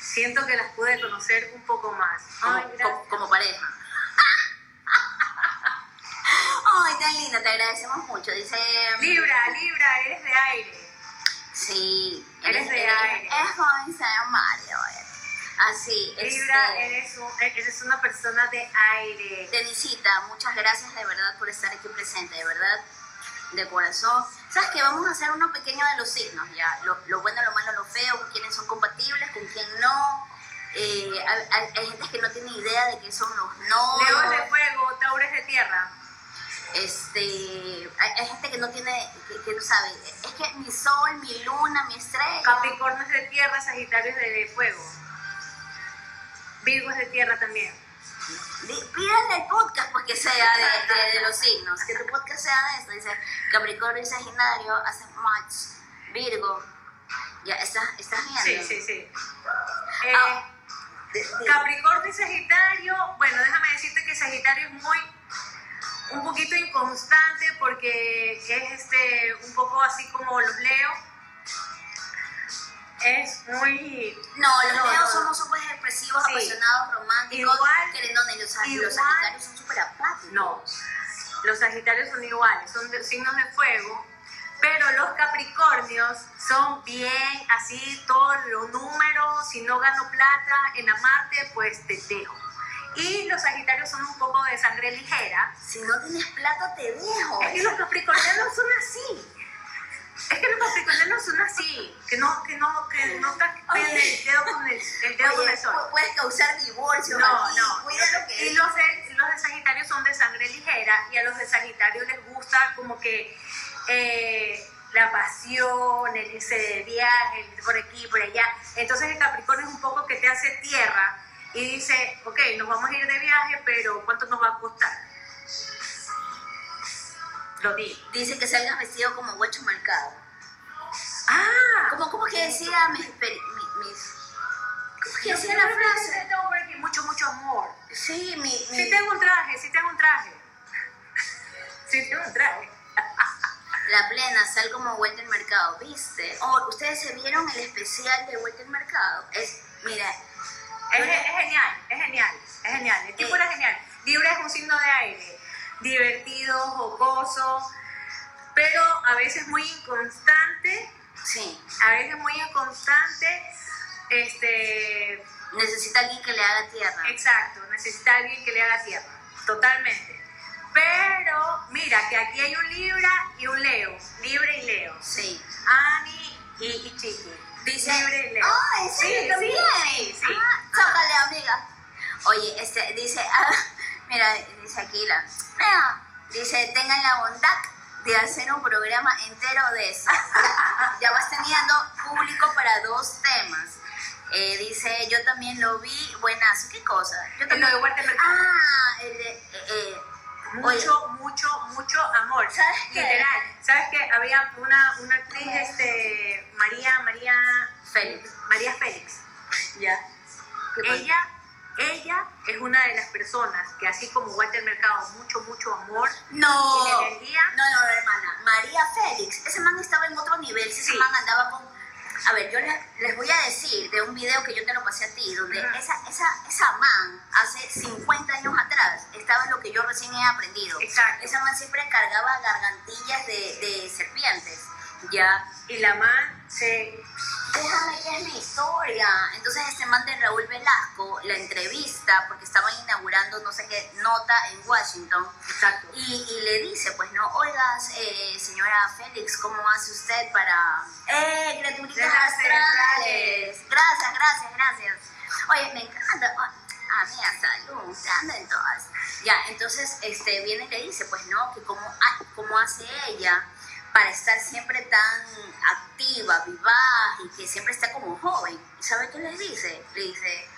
Speaker 2: Siento que las pude conocer un poco más.
Speaker 1: como,
Speaker 2: Ay,
Speaker 1: como- como pareja. [laughs] Ay, tan linda, te agradecemos mucho. Dice.
Speaker 2: Libra, Libra, eres de aire.
Speaker 1: Sí,
Speaker 2: Eres de aire.
Speaker 1: Es como dice Mario. eh. Así,
Speaker 2: Libra,
Speaker 1: este,
Speaker 2: eres, un- eres una persona de aire.
Speaker 1: Denisita, muchas gracias de verdad por estar aquí presente, de verdad, de corazón. ¿Sabes qué? Vamos a hacer uno pequeño de los signos, ya. Lo, lo bueno, lo malo, lo feo, con quiénes son compatibles, con quién no. Eh, hay, hay- hay gente que no tiene idea de qué son los no.
Speaker 2: Leo es de fuego, Tauro es de tierra.
Speaker 1: Este, hay, hay gente que no tiene, que, que no sabe. Es que mi sol, mi luna, mi estrella.
Speaker 2: Capricornio es de tierra, Sagitario es de fuego. Virgo es de tierra también.
Speaker 1: Pídanle el podcast pues que sea de, de- de los signos, que tu podcast sea de esto. Dice Capricornio y Sagitario hacen match. Virgo, ya estás, estás viendo.
Speaker 2: Sí, sí, sí. Eh,
Speaker 1: Ah, de-
Speaker 2: Capricornio y Sagitario, bueno, déjame decirte que Sagitario es muy, un poquito inconstante porque es este, un poco así como los Leo. Es muy...
Speaker 1: No, los
Speaker 2: No, no.
Speaker 1: somos súper expresivos,
Speaker 2: Sí.
Speaker 1: apasionados, románticos,
Speaker 2: Igual-
Speaker 1: querendones. Los, los
Speaker 2: igual-
Speaker 1: sagitarios son súper apáticos.
Speaker 2: No, los Sagitarios son iguales, son de- signos de fuego, pero los Capricornios son bien así, todos los números, si no gano plata en amarte, pues te dejo. Y los Sagitarios son un poco de sangre ligera.
Speaker 1: Si no tienes plata, te dejo.
Speaker 2: Es que los Capricornianos son así. Es que los Capricornianos son así, que no, que no, que no
Speaker 1: Oye.
Speaker 2: el dedo con el, el dedo con el sol.
Speaker 1: pu- puedes causar divorcio.
Speaker 2: No,
Speaker 1: aquí,
Speaker 2: no.
Speaker 1: Cuida lo que
Speaker 2: Y los de, los de Sagitario son de sangre ligera y a los de Sagitario les gusta como que eh, la pasión, el irse de viaje, el ir por aquí, por allá. Entonces el Capricornio es un poco que te hace tierra y dice, ok, nos vamos a ir de viaje, pero ¿cuánto nos va a costar? Lo di.
Speaker 1: Dice que salgas vestido como huecho marcado.
Speaker 2: Ah,
Speaker 1: ¿Cómo, cómo que decía mis, mis- ¿Cómo que decía la frase?
Speaker 2: tengo por aquí mucho, mucho amor.
Speaker 1: Sí, mi, mi-
Speaker 2: Sí tengo un traje, sí tengo un traje. [laughs] Sí tengo un traje.
Speaker 1: la plena, sal como vuelta al mercado, ¿viste? Oh, ¿Ustedes se vieron el especial de vuelta al mercado? Es, mira,
Speaker 2: Es, es genial, es genial, es genial. El tipo
Speaker 1: Eh.
Speaker 2: era genial. Libra es un signo de aire, divertido, jocoso, pero a veces muy inconstante,
Speaker 1: sí,
Speaker 2: a veces muy inconstante, este,
Speaker 1: necesita alguien que le haga tierra.
Speaker 2: exacto, necesita alguien que le haga tierra, totalmente. Pero mira que aquí hay un Libra y un Leo, Libre y Leo,
Speaker 1: Sí.
Speaker 2: Ani y, y Chiqui.
Speaker 1: Dice,
Speaker 2: Libre y Leo.
Speaker 1: ah, ¿en
Speaker 2: Sí,
Speaker 1: serio
Speaker 2: sí,
Speaker 1: también?
Speaker 2: sí, sí.
Speaker 1: Ah, amiga. Oye, este, dice, ah, [laughs] mira, dice aquí la, dice, tengan la bondad de hacer un programa entero de eso. Ya, vas teniendo público para dos temas. Eh, dice, yo también lo vi, buenazo, ¿qué cosa? Yo también,
Speaker 2: lo Mercado.
Speaker 1: ah, el de, eh, eh,
Speaker 2: mucho, mucho, mucho amor.
Speaker 1: ¿Sabes qué?
Speaker 2: Literal. ¿Sabes qué? Había una, una actriz, este, María, María
Speaker 1: Félix.
Speaker 2: María Félix.
Speaker 1: ya.
Speaker 2: Ella, ella es una de las personas que así como Walter Mercado, mucho, mucho amor.
Speaker 1: No,
Speaker 2: ¿Y la energía?
Speaker 1: no, no, hermana. María Félix, ese man estaba en otro nivel. Si ese
Speaker 2: Sí.
Speaker 1: man andaba con. A ver, yo les, les voy a decir de un video que yo te lo pasé a ti, donde esa, esa, esa man hace 50 años atrás estaba en lo que yo recién he aprendido.
Speaker 2: Exacto.
Speaker 1: Esa man siempre cargaba gargantillas de, de serpientes. Ya.
Speaker 2: Y la man se...
Speaker 1: Déjame que es mi historia. Entonces este man de Raúl Velasco la entrevista porque estaban inaugurando no sé qué nota en Washington
Speaker 2: Exacto.
Speaker 1: y, y le dice, pues no, oigas, eh, señora Félix, ¿cómo hace usted para... ¡Eh,
Speaker 2: las
Speaker 1: astrales! Gracias, gracias, gracias. Oye, me encanta. Ah, mira, salud, te ando en todas. Ya, entonces este, viene y le dice, pues no, que cómo, cómo hace ella para estar siempre tan activa, vivaz y que siempre está como joven. ¿Y sabe qué les dice? Le dice,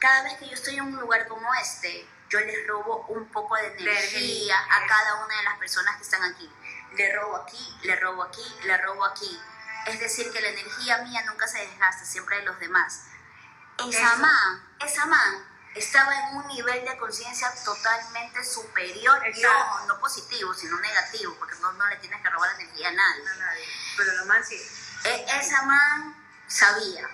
Speaker 1: cada vez que yo estoy en un lugar como este, yo les robo un poco de energía a cada una de las personas que están aquí. Le robo aquí, le robo aquí, le robo aquí. Es decir, que la energía mía nunca se desgasta, siempre de los demás. Esa
Speaker 2: Eso.
Speaker 1: man, esa man estaba en un nivel de conciencia totalmente superior, ojo, no positivo, sino negativo, porque no, no le tienes que robar energía a nadie.
Speaker 2: No, nadie. Pero la man sí.
Speaker 1: E- esa man sabía,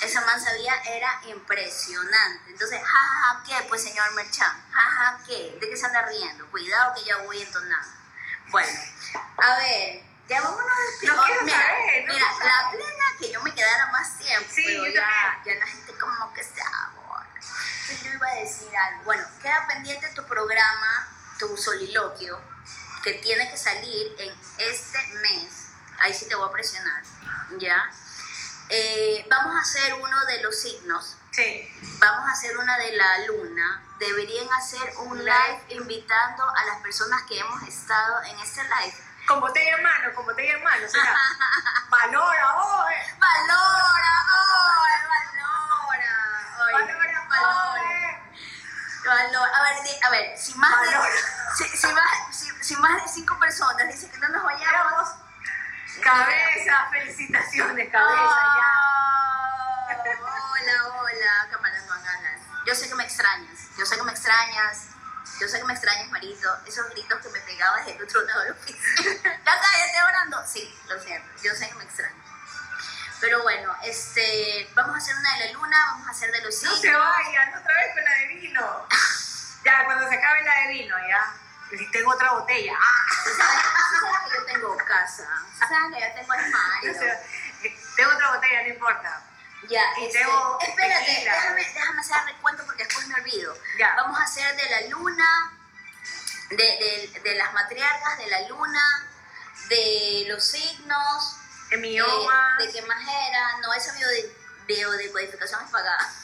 Speaker 1: esa man sabía, era impresionante. Entonces, jajaja, ¿qué? Pues señor Merchan, jaja, ¿qué? ¿De qué se anda riendo? Cuidado que ya voy entonando. Bueno, a ver, ya vámonos
Speaker 2: No quiero
Speaker 1: mira,
Speaker 2: saber, no
Speaker 1: mira, la plena que yo me quedara más tiempo,
Speaker 2: Sí,
Speaker 1: pero ya, ya la gente como que se yo iba a decir algo. Bueno, queda pendiente tu programa, tu soliloquio, que tiene que salir en este mes. Ahí sí te voy a presionar, ¿ya? Eh, vamos a hacer uno de los signos.
Speaker 2: Sí.
Speaker 1: Vamos a hacer una de la luna. Deberían hacer un live invitando a las personas que hemos estado en este live.
Speaker 2: Con botella en mano, con botella en mano. O sea, [laughs] valora, hoy.
Speaker 1: Valora, oye, valora.
Speaker 2: Valora,
Speaker 1: valora.
Speaker 2: hoy.
Speaker 1: Valora. A ver, di- a ver, si más, de, si, si más, si, si más de cinco personas dicen que no nos vayamos.
Speaker 2: Cabeza, felicitaciones, cabeza, ya.
Speaker 1: Hola, hola, cámaras ganas. Yo sé que me extrañas, yo sé que me extrañas, yo sé que me extrañas, Marito. Esos gritos que me pegaba desde el otro lado de la oficina. [laughs] ¿Ya cállate orando? Sí, lo siento, yo sé que me extrañas. Pero bueno, este, vamos a hacer una de la luna, vamos a hacer de los
Speaker 2: No
Speaker 1: signos.
Speaker 2: se vayan otra vez con la de vino. [laughs] Ya, cuando se acabe la de vino, ya. Y tengo otra botella.
Speaker 1: Sabes, sabes que yo tengo casa, sabes que yo tengo armario.
Speaker 2: eh, tengo otra botella, no importa.
Speaker 1: Ya,
Speaker 2: Y
Speaker 1: este,
Speaker 2: tengo
Speaker 1: espérate,
Speaker 2: tequila.
Speaker 1: déjame, déjame hacer el recuento porque después me olvido.
Speaker 2: Ya.
Speaker 1: Vamos a hacer de la luna, de, de, de las matriarcas, de la luna, de los signos,
Speaker 2: En mi
Speaker 1: eh, de qué más era, no, esa biode- biodecodificación es pagada. [laughs]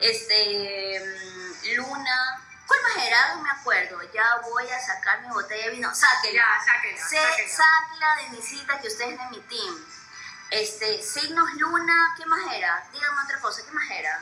Speaker 1: Este, mm, luna, ¿cuál más era? No me acuerdo, ya voy a sacar mi botella de vino, sáquela.
Speaker 2: Ya, sáquela,
Speaker 1: Se,
Speaker 2: sáquela.
Speaker 1: sáquela de Nisita, que usted es de mi team. Este, signos luna, ¿qué más era? Dígame otra cosa, ¿qué más era?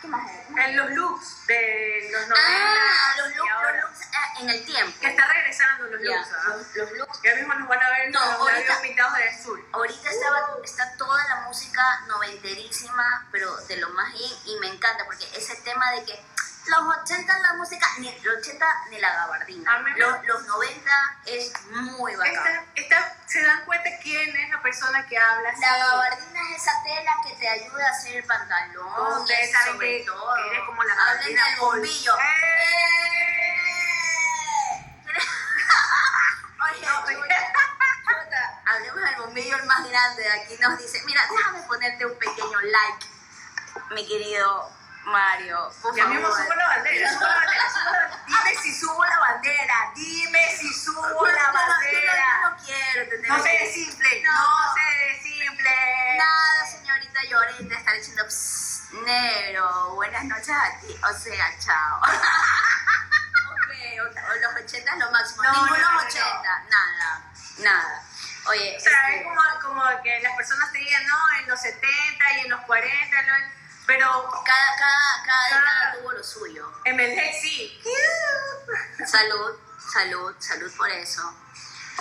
Speaker 1: ¿Qué más era?
Speaker 2: En los looks de los 90.
Speaker 1: Ah, los
Speaker 2: ahora.
Speaker 1: los looks ah, en el tiempo.
Speaker 2: Que está regresando los
Speaker 1: Ya,
Speaker 2: looks. ¿ah?
Speaker 1: los, los looks.
Speaker 2: Ya mismo nos van a ver
Speaker 1: No,
Speaker 2: los
Speaker 1: ahorita-
Speaker 2: pintados de azul.
Speaker 1: Ahorita estaba, está toda la música noventerísima, pero de lo más in, y me encanta porque ese tema de que los 80 la música, ni los 80 ni la gabardina. Los, los 90 es muy bacán.
Speaker 2: Esta, esta, ¿Se dan cuenta quién es la persona que habla así?
Speaker 1: La gabardina es esa tela que te ayuda a hacer el pantalón.
Speaker 2: Ustedes
Speaker 1: y
Speaker 2: saben
Speaker 1: sobre
Speaker 2: que
Speaker 1: todo.
Speaker 2: eres como la
Speaker 1: Hablen
Speaker 2: gabardina
Speaker 1: del
Speaker 2: Paul.
Speaker 1: bombillo.
Speaker 2: ¡Eh! [laughs]
Speaker 1: Oye, chuta, chuta, hablemos del bombillo el más grande de aquí. Nos dice, mira, déjame ponerte un pequeño like, mi querido Mario. Por
Speaker 2: Ya mismo
Speaker 1: favor.
Speaker 2: subo la bandera, subo la bandera, subo la bandera. Dime si subo la bandera, dime si subo la
Speaker 1: Yo no- no-
Speaker 2: bandera.
Speaker 1: Yo no quiero tener
Speaker 2: No se de simple,
Speaker 1: No.
Speaker 2: no se de simple.
Speaker 1: Nada, señorita Llorente, estar diciendo, "Psst, negro, buenas noches a ti. O sea, chao. [laughs] Salud, salud, por eso.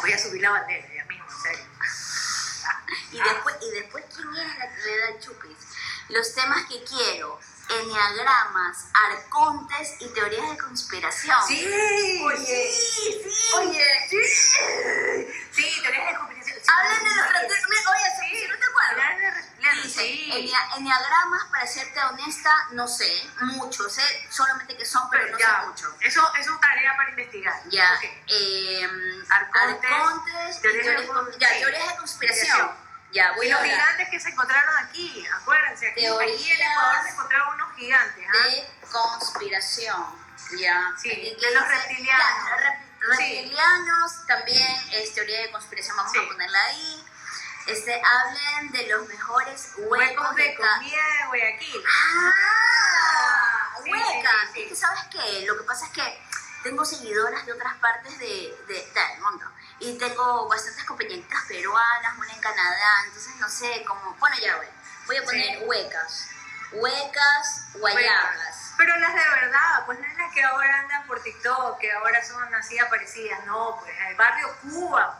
Speaker 2: Voy a subir la bandera, ya mismo, en serio. [laughs]
Speaker 1: Y después, y después ¿quién es la que le da el chupis? Los temas que quiero, enneagramas, arcontes y teorías de conspiración.
Speaker 2: Sí,
Speaker 1: Oye,
Speaker 2: sí, sí.
Speaker 1: Oye,
Speaker 2: Sí, sí, teorías de conspiración.
Speaker 1: Hablen de los
Speaker 2: sí.
Speaker 1: reptilianos. Oye,
Speaker 2: Sí,
Speaker 1: si no te acuerdas.
Speaker 2: hablar de reptilianos,
Speaker 1: Dice,
Speaker 2: sí.
Speaker 1: ennea- enneagramas, para serte honesta, no sé mucho, sé solamente que son, pero, no
Speaker 2: ya,
Speaker 1: sé mucho.
Speaker 2: Eso es una tarea para investigar.
Speaker 1: Ya, eh,
Speaker 2: Arcontes, teorías de
Speaker 1: conspiración. Ya, voy
Speaker 2: Y los
Speaker 1: hablar
Speaker 2: gigantes que se encontraron aquí, acuérdense, aquí, aquí en Ecuador se encontraron unos gigantes. ¿ah?
Speaker 1: de conspiración. Ya.
Speaker 2: Sí, de los reptilianos.
Speaker 1: ya, rep-
Speaker 2: Sí.
Speaker 1: reptilianos también es teoría de conspiración, vamos
Speaker 2: Sí.
Speaker 1: a ponerla ahí. Este, hablen de los mejores huecos,
Speaker 2: Huecos de
Speaker 1: de
Speaker 2: comida de Guayaquil.
Speaker 1: Ah,
Speaker 2: Sí,
Speaker 1: huecas. Es que, ¿sabes qué? Lo que pasa es que tengo seguidoras de otras partes de, de- del mundo. Y tengo bastantes compañeritas peruanas, una en Canadá. Entonces, no sé, como... Bueno, ya voy. Voy a poner huecas. Huecas, guayabas.
Speaker 2: Pero las de verdad, pues no es las que ahora andan por TikTok, que ahora son así aparecidas, no, pues el barrio Cuba,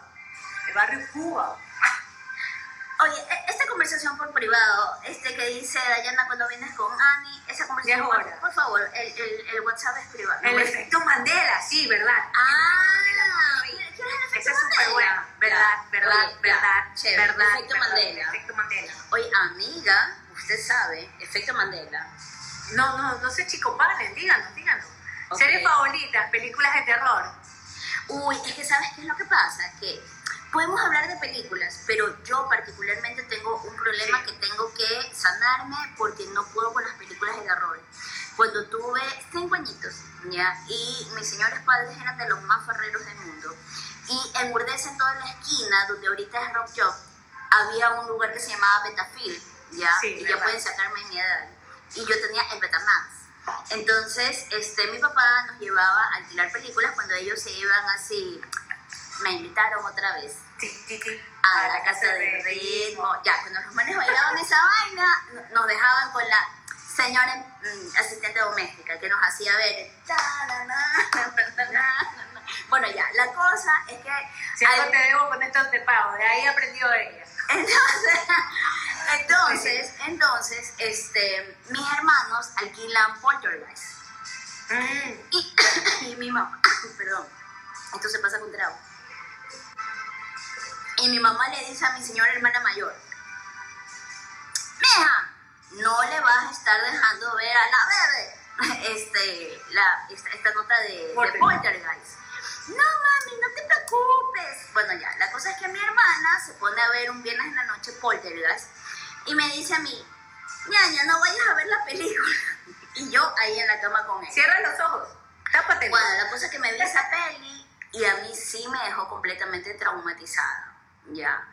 Speaker 2: el barrio Cuba.
Speaker 1: Oye, e- esta conversación por privado, este que dice Dayana cuando vienes con Ani, esa conversación,
Speaker 2: Ya es
Speaker 1: por, por favor, el, el, el WhatsApp es privado.
Speaker 2: El efecto Mandela, sí, ¿verdad?
Speaker 1: Ah, ¿quieres el efecto
Speaker 2: Ese es súper bueno, verdad,
Speaker 1: Ya,
Speaker 2: verdad,
Speaker 1: oye, ya,
Speaker 2: verdad,
Speaker 1: chévere,
Speaker 2: verdad.
Speaker 1: efecto
Speaker 2: verdad,
Speaker 1: Mandela.
Speaker 2: Efecto Mandela.
Speaker 1: Oye, amiga, usted sabe, efecto Mandela.
Speaker 2: No, no, no sé, chico, paren, díganos, díganos.
Speaker 1: Ok.
Speaker 2: Series favoritas, películas de terror.
Speaker 1: Uy, es que ¿sabes qué es lo que pasa? Que podemos hablar de películas, pero yo particularmente tengo un problema
Speaker 2: Sí.
Speaker 1: que tengo que sanarme porque no puedo con las películas de terror. Cuando tuve cinco añitos, ¿ya? Y mis señores padres eran de los más ferreros del mundo. Y en Burdeos, en toda la esquina, donde ahorita es Rock Shop, había un lugar que se llamaba Betafil, ¿ya?
Speaker 2: Sí,
Speaker 1: y ya pueden sacarme mi edad. Y yo tenía el Betamax. Entonces, este, mi papá nos llevaba a alquilar películas cuando ellos se iban así. Me invitaron otra vez a la casa de ritmo. Ya, cuando los manes bailaban esa vaina, no- nos dejaban con la señora mm, asistente doméstica que nos hacía ver. Bueno, ya, la cosa es que.
Speaker 2: Si algo
Speaker 1: al-
Speaker 2: te debo con esto te pago. De ahí aprendió ella.
Speaker 1: Entonces, [laughs] entonces, entonces, este, mis hermanos alquilan Poltergeist.
Speaker 2: Mm.
Speaker 1: Y, [coughs] y mi mamá, [coughs] perdón, esto se pasa con trago. Y mi mamá le dice a mi señora hermana mayor, Mija, no le vas a estar dejando ver a la bebé [laughs] este, la, esta, esta nota de, de
Speaker 2: Poltergeist.
Speaker 1: No, mami, no te preocupes. Bueno, ya, la cosa es que mi hermana se pone a ver un viernes en la noche Poltergeist y me dice a mí, ñaña, no vayas a ver la película. [laughs] Y yo ahí en la cama con ella.
Speaker 2: Cierra los ojos. Tápate.
Speaker 1: Bueno, la cosa es que me vi esa peli y a mí sí me dejó completamente traumatizada, ¿ya?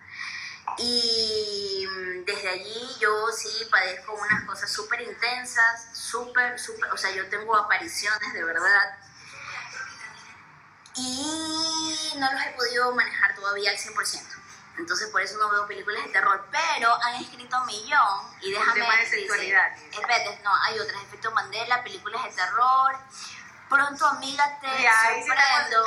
Speaker 1: Y desde allí yo sí padezco unas cosas súper intensas, súper, súper, o sea, yo tengo apariciones de verdad. Y no los he podido manejar todavía al 100%. Entonces por eso no veo películas de terror, pero han escrito un millón y déjame...
Speaker 2: tema de sexualidad.
Speaker 1: espérate, no, hay otras, efecto Mandela, películas de terror. Pronto, amiga, te
Speaker 2: Ya,
Speaker 1: sorprendo.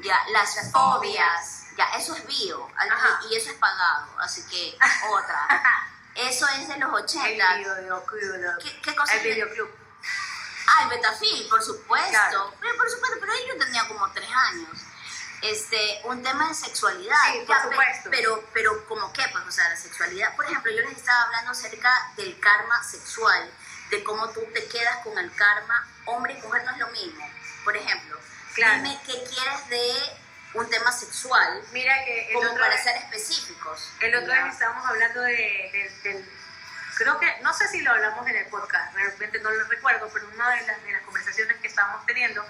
Speaker 1: Ya, las
Speaker 2: Las
Speaker 1: fobias. Ya, eso es bio.
Speaker 2: Ajá.
Speaker 1: Y, eso es pagado. Así que, otra. [laughs] Eso es de los 80.
Speaker 2: El videoclub.
Speaker 1: ¿Qué, qué cosa
Speaker 2: El
Speaker 1: el-
Speaker 2: videoclub.
Speaker 1: Ah, el Betafil, por supuesto.
Speaker 2: Claro.
Speaker 1: Pero, por supuesto, pero yo tenía como tres años. Este, un tema de sexualidad.
Speaker 2: Sí, por
Speaker 1: Ya,
Speaker 2: supuesto.
Speaker 1: Pero, pero, ¿como qué? Pues, o sea, la sexualidad. Por ejemplo, yo les estaba hablando acerca del karma sexual, de cómo tú te quedas con el karma. Hombre y mujer no es lo mismo. Por ejemplo,
Speaker 2: Claro.
Speaker 1: dime qué quieres de un tema sexual,
Speaker 2: Mira que el
Speaker 1: como
Speaker 2: otro,
Speaker 1: para ser específicos.
Speaker 2: el otro día estábamos hablando de, de- del... Creo que, no sé si lo hablamos en el podcast, realmente no lo recuerdo, pero una de las, de las conversaciones que estábamos teniendo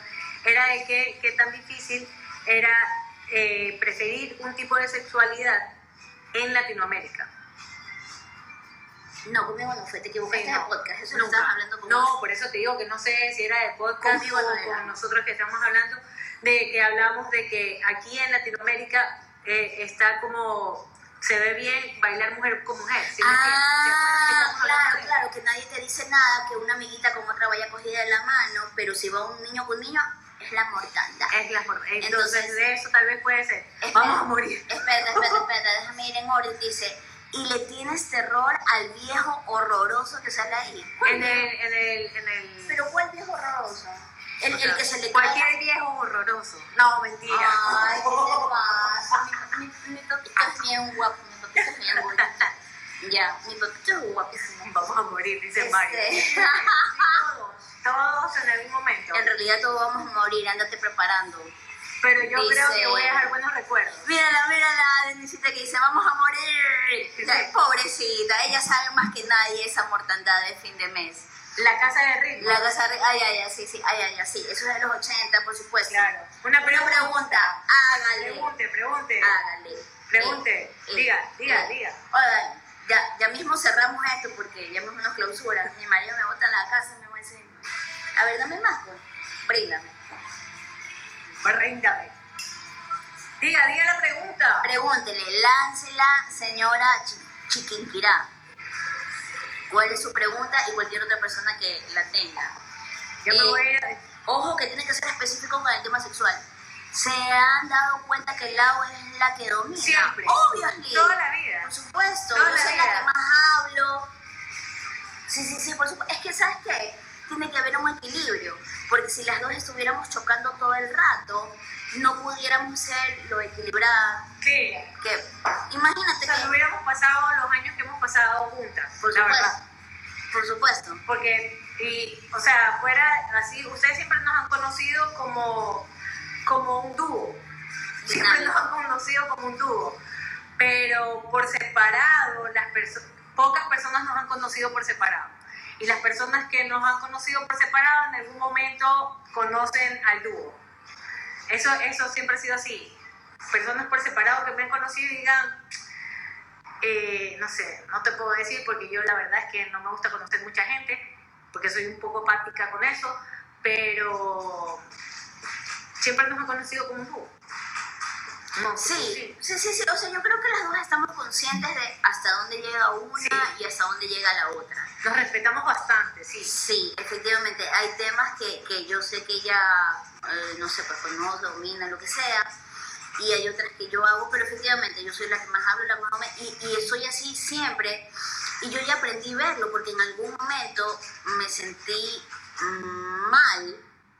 Speaker 2: era de que, que tan difícil era eh, preferir un tipo de sexualidad en Latinoamérica.
Speaker 1: No, conmigo no fue, te equivocaste
Speaker 2: Sí,
Speaker 1: de
Speaker 2: no.
Speaker 1: podcast, eso lo
Speaker 2: Nunca.
Speaker 1: hablando con
Speaker 2: No, por eso te digo que no sé si era de podcast
Speaker 1: Conmigo no
Speaker 2: o con nosotros que estamos hablando, de que hablamos de que aquí en Latinoamérica eh, está como, se ve bien bailar mujer con mujer. ¿sí
Speaker 1: Ah, claro, claro, que nadie te dice nada, que una amiguita con otra vaya cogida de la mano, pero si va un niño con niño, es la mortandad.
Speaker 2: Es la forma. Entonces,
Speaker 1: Entonces-
Speaker 2: de eso tal vez puede ser.
Speaker 1: Espera,
Speaker 2: Vamos a morir.
Speaker 1: Espérate, espérate, espérate, déjame ir en orden. Dice, y le tienes terror al viejo horroroso que sale ahí. ¿Cuál
Speaker 2: En el, en el, en el,
Speaker 1: Pero ¿cuál viejo horroroso? El,
Speaker 2: o
Speaker 1: el
Speaker 2: sea,
Speaker 1: que se le cae.
Speaker 2: Cualquier viejo horroroso. No, mentira.
Speaker 1: Ay, ¿qué te pasa? Mi, mi, mi papito es bien guapo, mi papito es bien bonito. Ya, mi papito es guapísimo.
Speaker 2: Vamos a morir, dice
Speaker 1: Este-
Speaker 2: Mario. [laughs] Sí, todos, todos en algún momento.
Speaker 1: En realidad todos vamos a morir, ándate preparando.
Speaker 2: Pero yo
Speaker 1: Dice-
Speaker 2: creo que voy a dejar buenos recuerdos.
Speaker 1: Mírala, mírala, Denisita que dice, vamos a morir. Pobrecita, ella sabe más que nadie esa mortandad de fin de mes.
Speaker 2: La casa de ritmo.
Speaker 1: La casa, re- ay, ay, ay, sí, sí, ay, ay, sí, eso es de los 80, por supuesto.
Speaker 2: Claro. Una
Speaker 1: Una
Speaker 2: pregunta.
Speaker 1: pregunta, hágale,
Speaker 2: Pregunte, pregunte.
Speaker 1: hágale.
Speaker 2: Pregunte.
Speaker 1: Eh, eh,
Speaker 2: Diga, diga,
Speaker 1: eh.
Speaker 2: diga.
Speaker 1: Oigan, ya, ya mismo cerramos esto porque ya mismo nos clausura. Mi marido me bota a la casa y me va a decir, a ver, dame más, pues, bríndame.
Speaker 2: Barríndame. Diga, diga la pregunta.
Speaker 1: Pregúntele, láncela, señora Chi- Chiquinquirá. ¿Cuál es su pregunta y cualquier otra persona que la tenga?
Speaker 2: Yo me
Speaker 1: Eh,
Speaker 2: voy a.
Speaker 1: Ojo que tiene que ser específico con el tema sexual. ¿Se han dado cuenta que el agua es la que domina?
Speaker 2: Siempre.
Speaker 1: Obviously.
Speaker 2: Toda la vida.
Speaker 1: Por supuesto.
Speaker 2: Toda
Speaker 1: yo
Speaker 2: la
Speaker 1: soy la
Speaker 2: vida.
Speaker 1: que más hablo. Sí, sí, sí, por supuesto. Es que, ¿sabes qué? Tiene que haber un equilibrio. Porque si las dos estuviéramos chocando todo el rato, no pudiéramos ser lo equilibradas que imagínate
Speaker 2: O sea,
Speaker 1: que
Speaker 2: no hubiéramos pasado los años que hemos pasado juntas.
Speaker 1: por
Speaker 2: la
Speaker 1: supuesto
Speaker 2: verdad.
Speaker 1: por supuesto
Speaker 2: Porque, y, o sea, fuera así, ustedes siempre nos han conocido como, como un dúo. siempre nos han conocido como un dúo, pero por separado, las pocas personas nos han conocido por separado. Y las personas que nos han conocido por separado en algún momento conocen al dúo. Eso, eso siempre ha sido así. Personas por separado que me han conocido y digan, eh, no sé, no te puedo decir porque yo la verdad es que no me gusta conocer mucha gente, porque soy un poco apática con eso, pero siempre nos han conocido como un dúo. No,
Speaker 1: Sí, sí, sí, sí. O sea, yo creo que las dos estamos conscientes de hasta dónde llega una
Speaker 2: Sí.
Speaker 1: y hasta dónde llega la otra.
Speaker 2: Nos respetamos bastante, sí.
Speaker 1: Sí, efectivamente, hay temas que, que yo sé que ella, eh, no sé, pues no domina, lo que sea, y hay otras que yo hago, pero efectivamente yo soy la que más hablo, la que más me- y, y soy así siempre, y yo ya aprendí a verlo, porque en algún momento me sentí mal,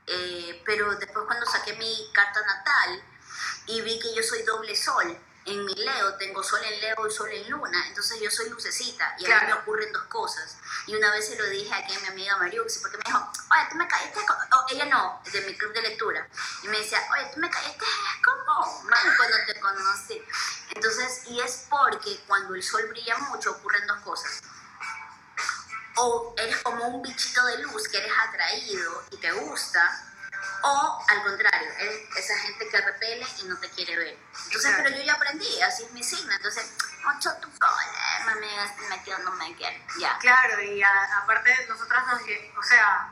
Speaker 1: eh, pero después cuando saqué mi carta natal y vi que yo soy doble sol, en mi Leo tengo sol en Leo y sol en Luna, entonces yo soy lucecita y a mí
Speaker 2: Claro.
Speaker 1: me ocurren dos cosas. Y una vez se lo dije aquí a mi amiga Mariuxi, porque me dijo, oye, tú me caíste oh, ella no, de mi club de lectura. Y me decía, oye, tú me caíste como mal cuando te conocí. Entonces, y es porque cuando el sol brilla mucho ocurren dos cosas. O eres como un bichito de luz que eres atraído y te gusta, o al contrario, eres esa gente que repele y no te quiere ver. Entonces,
Speaker 2: Exacto.
Speaker 1: pero yo ya aprendí, así es mi signo. Entonces, mucho tu problema, amiga, este metido no me quiere. Ya.
Speaker 2: Claro, y a- aparte nosotras nos, o sea,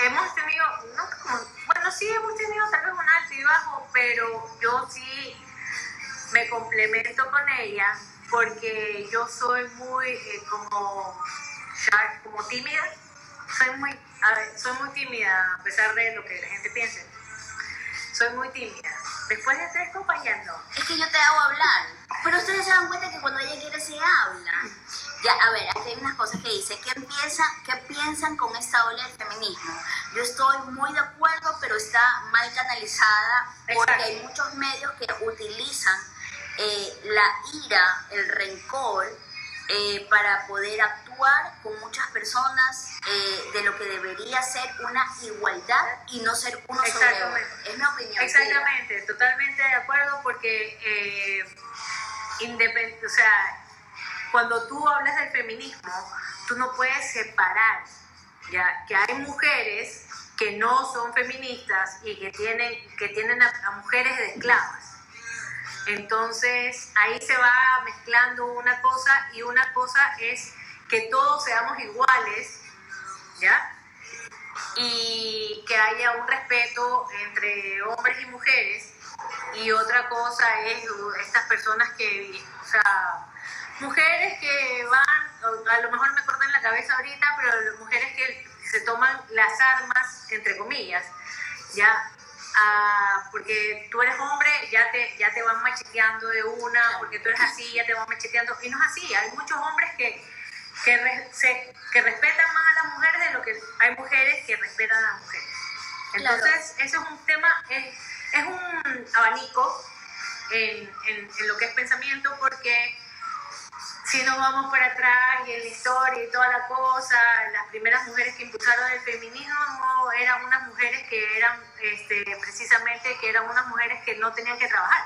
Speaker 2: hemos tenido, no como, bueno, sí hemos tenido tal vez un alto y bajo, pero yo sí me complemento con ella porque yo soy muy eh, como, como tímida, soy muy, a ver, soy muy tímida a pesar de lo que la gente piense. Soy muy tímida. Después de estar acompañando,
Speaker 1: Es que yo te hago hablar. Pero ustedes se dan cuenta que cuando ella quiere se habla. Ya, a ver, aquí hay unas cosas que dice. ¿Qué, empieza, ¿Qué piensan con esta ola del feminismo? Yo estoy muy de acuerdo, pero está mal canalizada porque
Speaker 2: Exacto.
Speaker 1: hay muchos medios que utilizan eh, la ira, el rencor, eh, para poder actuar con muchas personas eh, de lo que debería ser una igualdad y no ser uno sobre otro.
Speaker 2: Exactamente.
Speaker 1: Es mi opinión.
Speaker 2: Exactamente, totalmente de acuerdo porque eh, independ- o sea, cuando tú hablas del feminismo, tú no puedes separar ya que hay mujeres que no son feministas y que tienen, que tienen a, a mujeres de esclavas. Entonces ahí se va mezclando una cosa y una cosa es que todos seamos iguales, ¿ya? y que haya un respeto entre hombres y mujeres. Y otra cosa es uh, estas personas que, o sea, mujeres que van, a lo mejor me cortan la cabeza ahorita, pero mujeres que se toman las armas, entre comillas, ya, ah, porque tú eres hombre, ya te, ya te van macheteando de una, porque tú eres así, ya te van macheteando. Y no es así, hay muchos hombres que que, re- se- que respetan más a las mujeres de lo que hay mujeres que respetan a las mujeres. Entonces, eso es un tema, es, es un abanico en, en- en lo que es pensamiento, porque si nos vamos para atrás y en la historia y toda la cosa, las primeras mujeres que impulsaron el feminismo eran unas mujeres que eran este, precisamente que eran unas mujeres que no tenían que trabajar.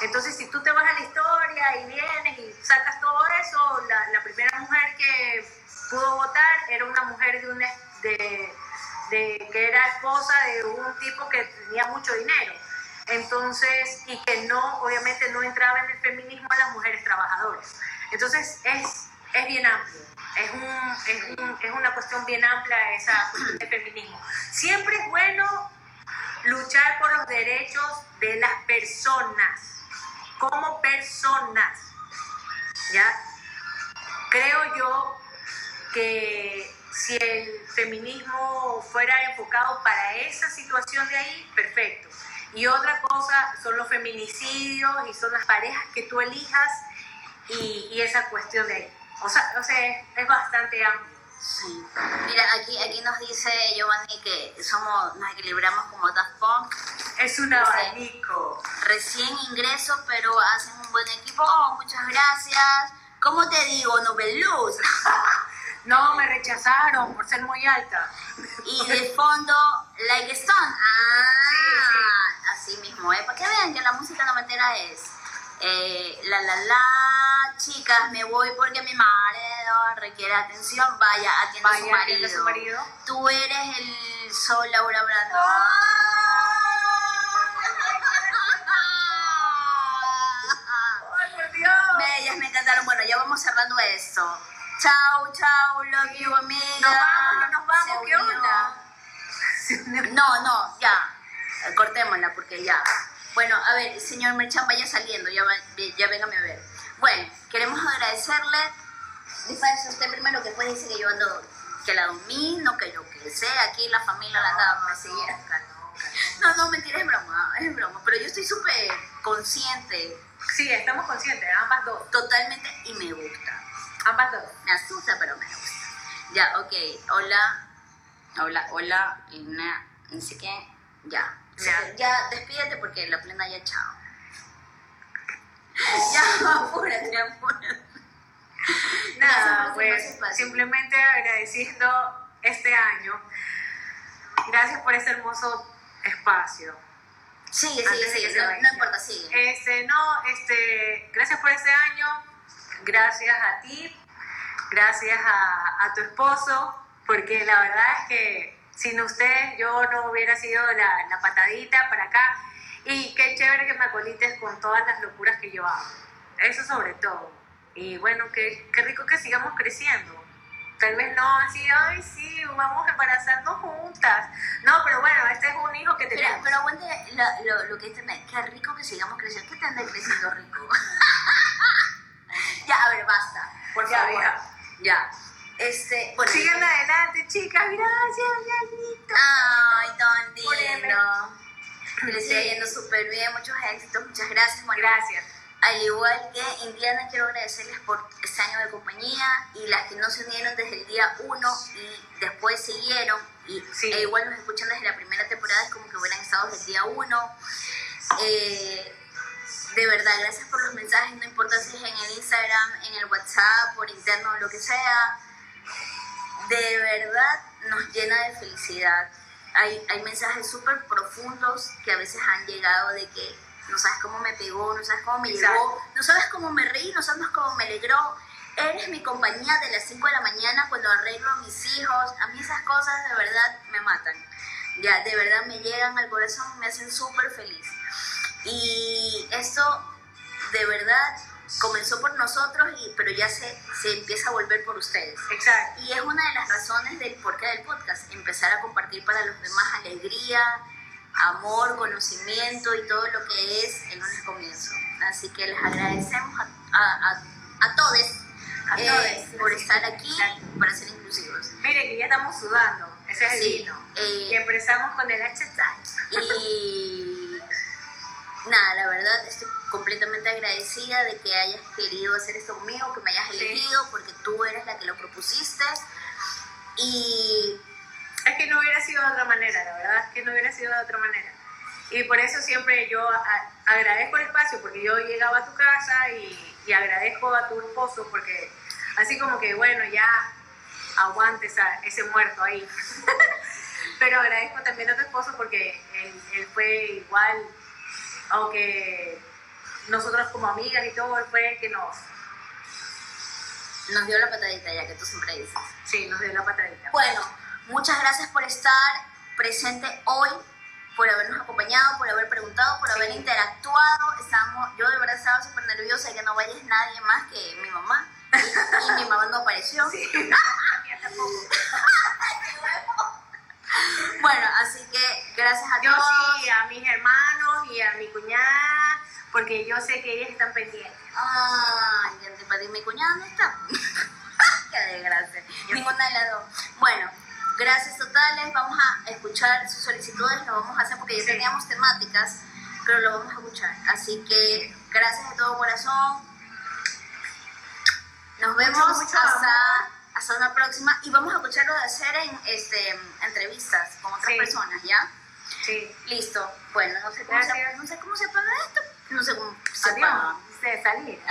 Speaker 2: Entonces, si tú te vas a la historia y vienes y sacas todo eso, la, primera mujer que pudo votar era una mujer de, una, de, de- que era esposa de un tipo que tenía mucho dinero. Entonces, y que no, obviamente no entraba en el feminismo a las mujeres trabajadoras. Entonces, es, es bien amplio. Es, un, es, un- es una cuestión bien amplia esa cuestión del feminismo. Siempre es bueno luchar por los derechos de las personas, como personas. ¿Ya? Creo yo que si el feminismo fuera enfocado para esa situación de ahí, perfecto. Y otra cosa son los feminicidios y son las parejas que tú elijas y, y esa cuestión de ahí. O sea, o sea es, es bastante amplio.
Speaker 1: Sí. Mira, aquí, aquí nos dice Giovanni que somos, nos equilibramos como Daft Punk.
Speaker 2: Es un abanico.
Speaker 1: Recién ingreso, pero hacen un buen equipo. Oh, muchas gracias. ¿Cómo te digo? Nobeluz. [laughs]
Speaker 2: No, me rechazaron por ser muy alta.
Speaker 1: Y de fondo, Like Stone. Ah,
Speaker 2: Sí,
Speaker 1: así así mismo, ¿eh? Para que vean que la música noventera es eh, la la la, chicas, me voy porque mi marido requiere atención, vaya, atiende a su
Speaker 2: Vaya,
Speaker 1: marido.
Speaker 2: su marido.
Speaker 1: Tú eres el sol, Laura Brando.
Speaker 2: ¡Ay, por Dios!
Speaker 1: Bellas, me encantaron. Bueno, ya vamos cerrando esto. Chao, chao, love you, amiga.
Speaker 2: Nos vamos, ya nos vamos, ¿qué onda?
Speaker 1: No, no, ya. Cortémosla porque ya. Bueno, a ver, señor Merchan, vaya saliendo, ya, va- ya véngame a ver. Bueno, queremos agradecerle. Disfácese usted primero que después dice que yo ando, que la domino, que yo que sé, aquí la familia la andaba persiguiendo. No, no, mentira, es broma, es broma. Pero yo estoy súper consciente,
Speaker 2: Sí, estamos conscientes, ambas dos.
Speaker 1: totalmente, y me gusta.
Speaker 2: Ambas dos.
Speaker 1: Me asusta, pero me gusta. Ya, ok. Hola. Hola, hola. Lina, no sé qué. Ya.
Speaker 2: Ya.
Speaker 1: Ya, despídete porque la plena ya chao. [laughs] ya, [laughs] apúrate, apúrate.
Speaker 2: Nada, pues simplemente agradeciendo este año. Gracias por este hermoso espacio.
Speaker 1: Sigue, sigue, sigue. No, no importa, sigue.
Speaker 2: Este, no, este, gracias por este año, gracias a ti, gracias a, a tu esposo, porque la verdad es que sin usted yo no hubiera sido la, la patadita para acá. Y qué chévere que me acolites con todas las locuras que yo hago. Eso sobre todo. Y bueno, qué, qué rico que sigamos creciendo. Tal vez no así, ay, sí, vamos a embarazarnos juntas. No, pero bueno, este es un hijo que
Speaker 1: Pero,
Speaker 2: tenemos.
Speaker 1: pero aguante la- lo, lo que este Qué rico que sigamos creciendo. ¿Qué te anda creciendo rico? [laughs] [laughs] ya, a ver, basta. Por
Speaker 2: Ya,
Speaker 1: favor.
Speaker 2: hija.
Speaker 1: Ya. Este, bueno.
Speaker 2: Sigan adelante, chicas. Gracias, Yanita.
Speaker 1: Ay, tan lindo. Que le siga
Speaker 2: Sí.
Speaker 1: yendo súper bien, muchos éxitos, muchas gracias. Bueno,
Speaker 2: Gracias.
Speaker 1: Al igual que Indiana, quiero agradecerles por este año de compañía y las que no se unieron desde el día 1 y después siguieron y
Speaker 2: Sí.
Speaker 1: e igual nos escuchan desde la primera temporada, es como que hubieran estado desde el día 1. Eh, de verdad, gracias por los mensajes, no importa si es en el Instagram, en el WhatsApp, por interno lo que sea. De verdad nos llena de felicidad. Hay, hay mensajes súper profundos que a veces han llegado de que no sabes cómo me pegó, no sabes cómo me
Speaker 2: Exacto.
Speaker 1: llegó, no sabes cómo me reí, no sabes cómo me alegró. Eres mi compañía de las 5 de la mañana cuando arreglo a mis hijos. A mí esas cosas de verdad me matan. Ya, de verdad me llegan al corazón, me hacen súper feliz. Y esto de verdad comenzó por nosotros, y, pero ya se, se empieza a volver por ustedes.
Speaker 2: Exacto.
Speaker 1: Y es una de las razones del porqué del podcast, empezar a compartir para los demás alegría, amor, conocimiento y todo lo que es el lunes comienzo. Así que les agradecemos a, a, a, a todos
Speaker 2: A
Speaker 1: eh, por estar aquí,
Speaker 2: Exacto.
Speaker 1: para ser inclusivos.
Speaker 2: Miren que ya estamos sudando. Ese es el
Speaker 1: Sí,
Speaker 2: vino.
Speaker 1: eh,
Speaker 2: y empezamos con el hashtag.
Speaker 1: Y [laughs] nada, la verdad estoy completamente agradecida de que hayas querido hacer esto conmigo, que me hayas
Speaker 2: Sí.
Speaker 1: elegido, porque tú eres la que lo propusiste. Y
Speaker 2: Es que no hubiera sido de otra manera, la verdad es que no hubiera sido de otra manera. Y por eso siempre yo agradezco el espacio, porque yo llegaba a tu casa y, y agradezco a tu esposo, porque así como que, bueno, ya aguante esa- ese muerto ahí. [laughs] Pero agradezco también a tu esposo porque él, él fue igual, aunque nosotros como amigas y todo, fue el que nos,
Speaker 1: nos dio la patadita ya que tú siempre dices.
Speaker 2: sí, nos dio la patadita.
Speaker 1: Bueno, muchas gracias por estar presente hoy, por habernos acompañado, por haber preguntado, por haber interactuado. Estamos, yo de verdad estaba súper nerviosa de que no vayas nadie más que mi mamá. Y, y mi mamá no apareció.
Speaker 2: Sí, [laughs] tampoco. [laughs] [laughs]
Speaker 1: Bueno, así que gracias a
Speaker 2: Yo
Speaker 1: todos.
Speaker 2: sí, a mis hermanos y a mi cuñada, porque yo sé que ellas están pendientes.
Speaker 1: Ay, ya te perdí. Mi cuñada no está. [laughs] Qué desgracia. Ninguna de las dos. Bueno, gracias totales. Vamos a escuchar sus solicitudes. Lo vamos a hacer porque ya
Speaker 2: Sí.
Speaker 1: teníamos temáticas, pero lo vamos a escuchar. Así que gracias de todo corazón. Nos vemos
Speaker 2: mucho
Speaker 1: hasta,
Speaker 2: amor.
Speaker 1: Hasta una próxima. Y vamos a escuchar lo de hacer en este, entrevistas con otras
Speaker 2: Sí.
Speaker 1: personas, ¿ya?
Speaker 2: Sí.
Speaker 1: Listo. Bueno, no sé cómo, se, no sé cómo se paga esto. No sé cómo se
Speaker 2: Adiós.
Speaker 1: paga.
Speaker 2: Dice salir.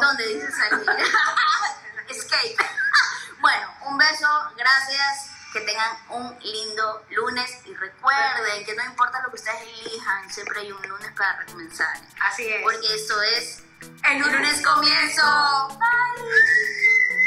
Speaker 1: ¿Dónde dice salir? [laughs] Escape. [laughs] bueno, un beso, gracias que tengan un lindo lunes y recuerden que no importa lo que ustedes elijan, siempre hay un lunes para recomenzar.
Speaker 2: Así es.
Speaker 1: Porque esto es
Speaker 2: El
Speaker 1: el lunes comienzo. Bye.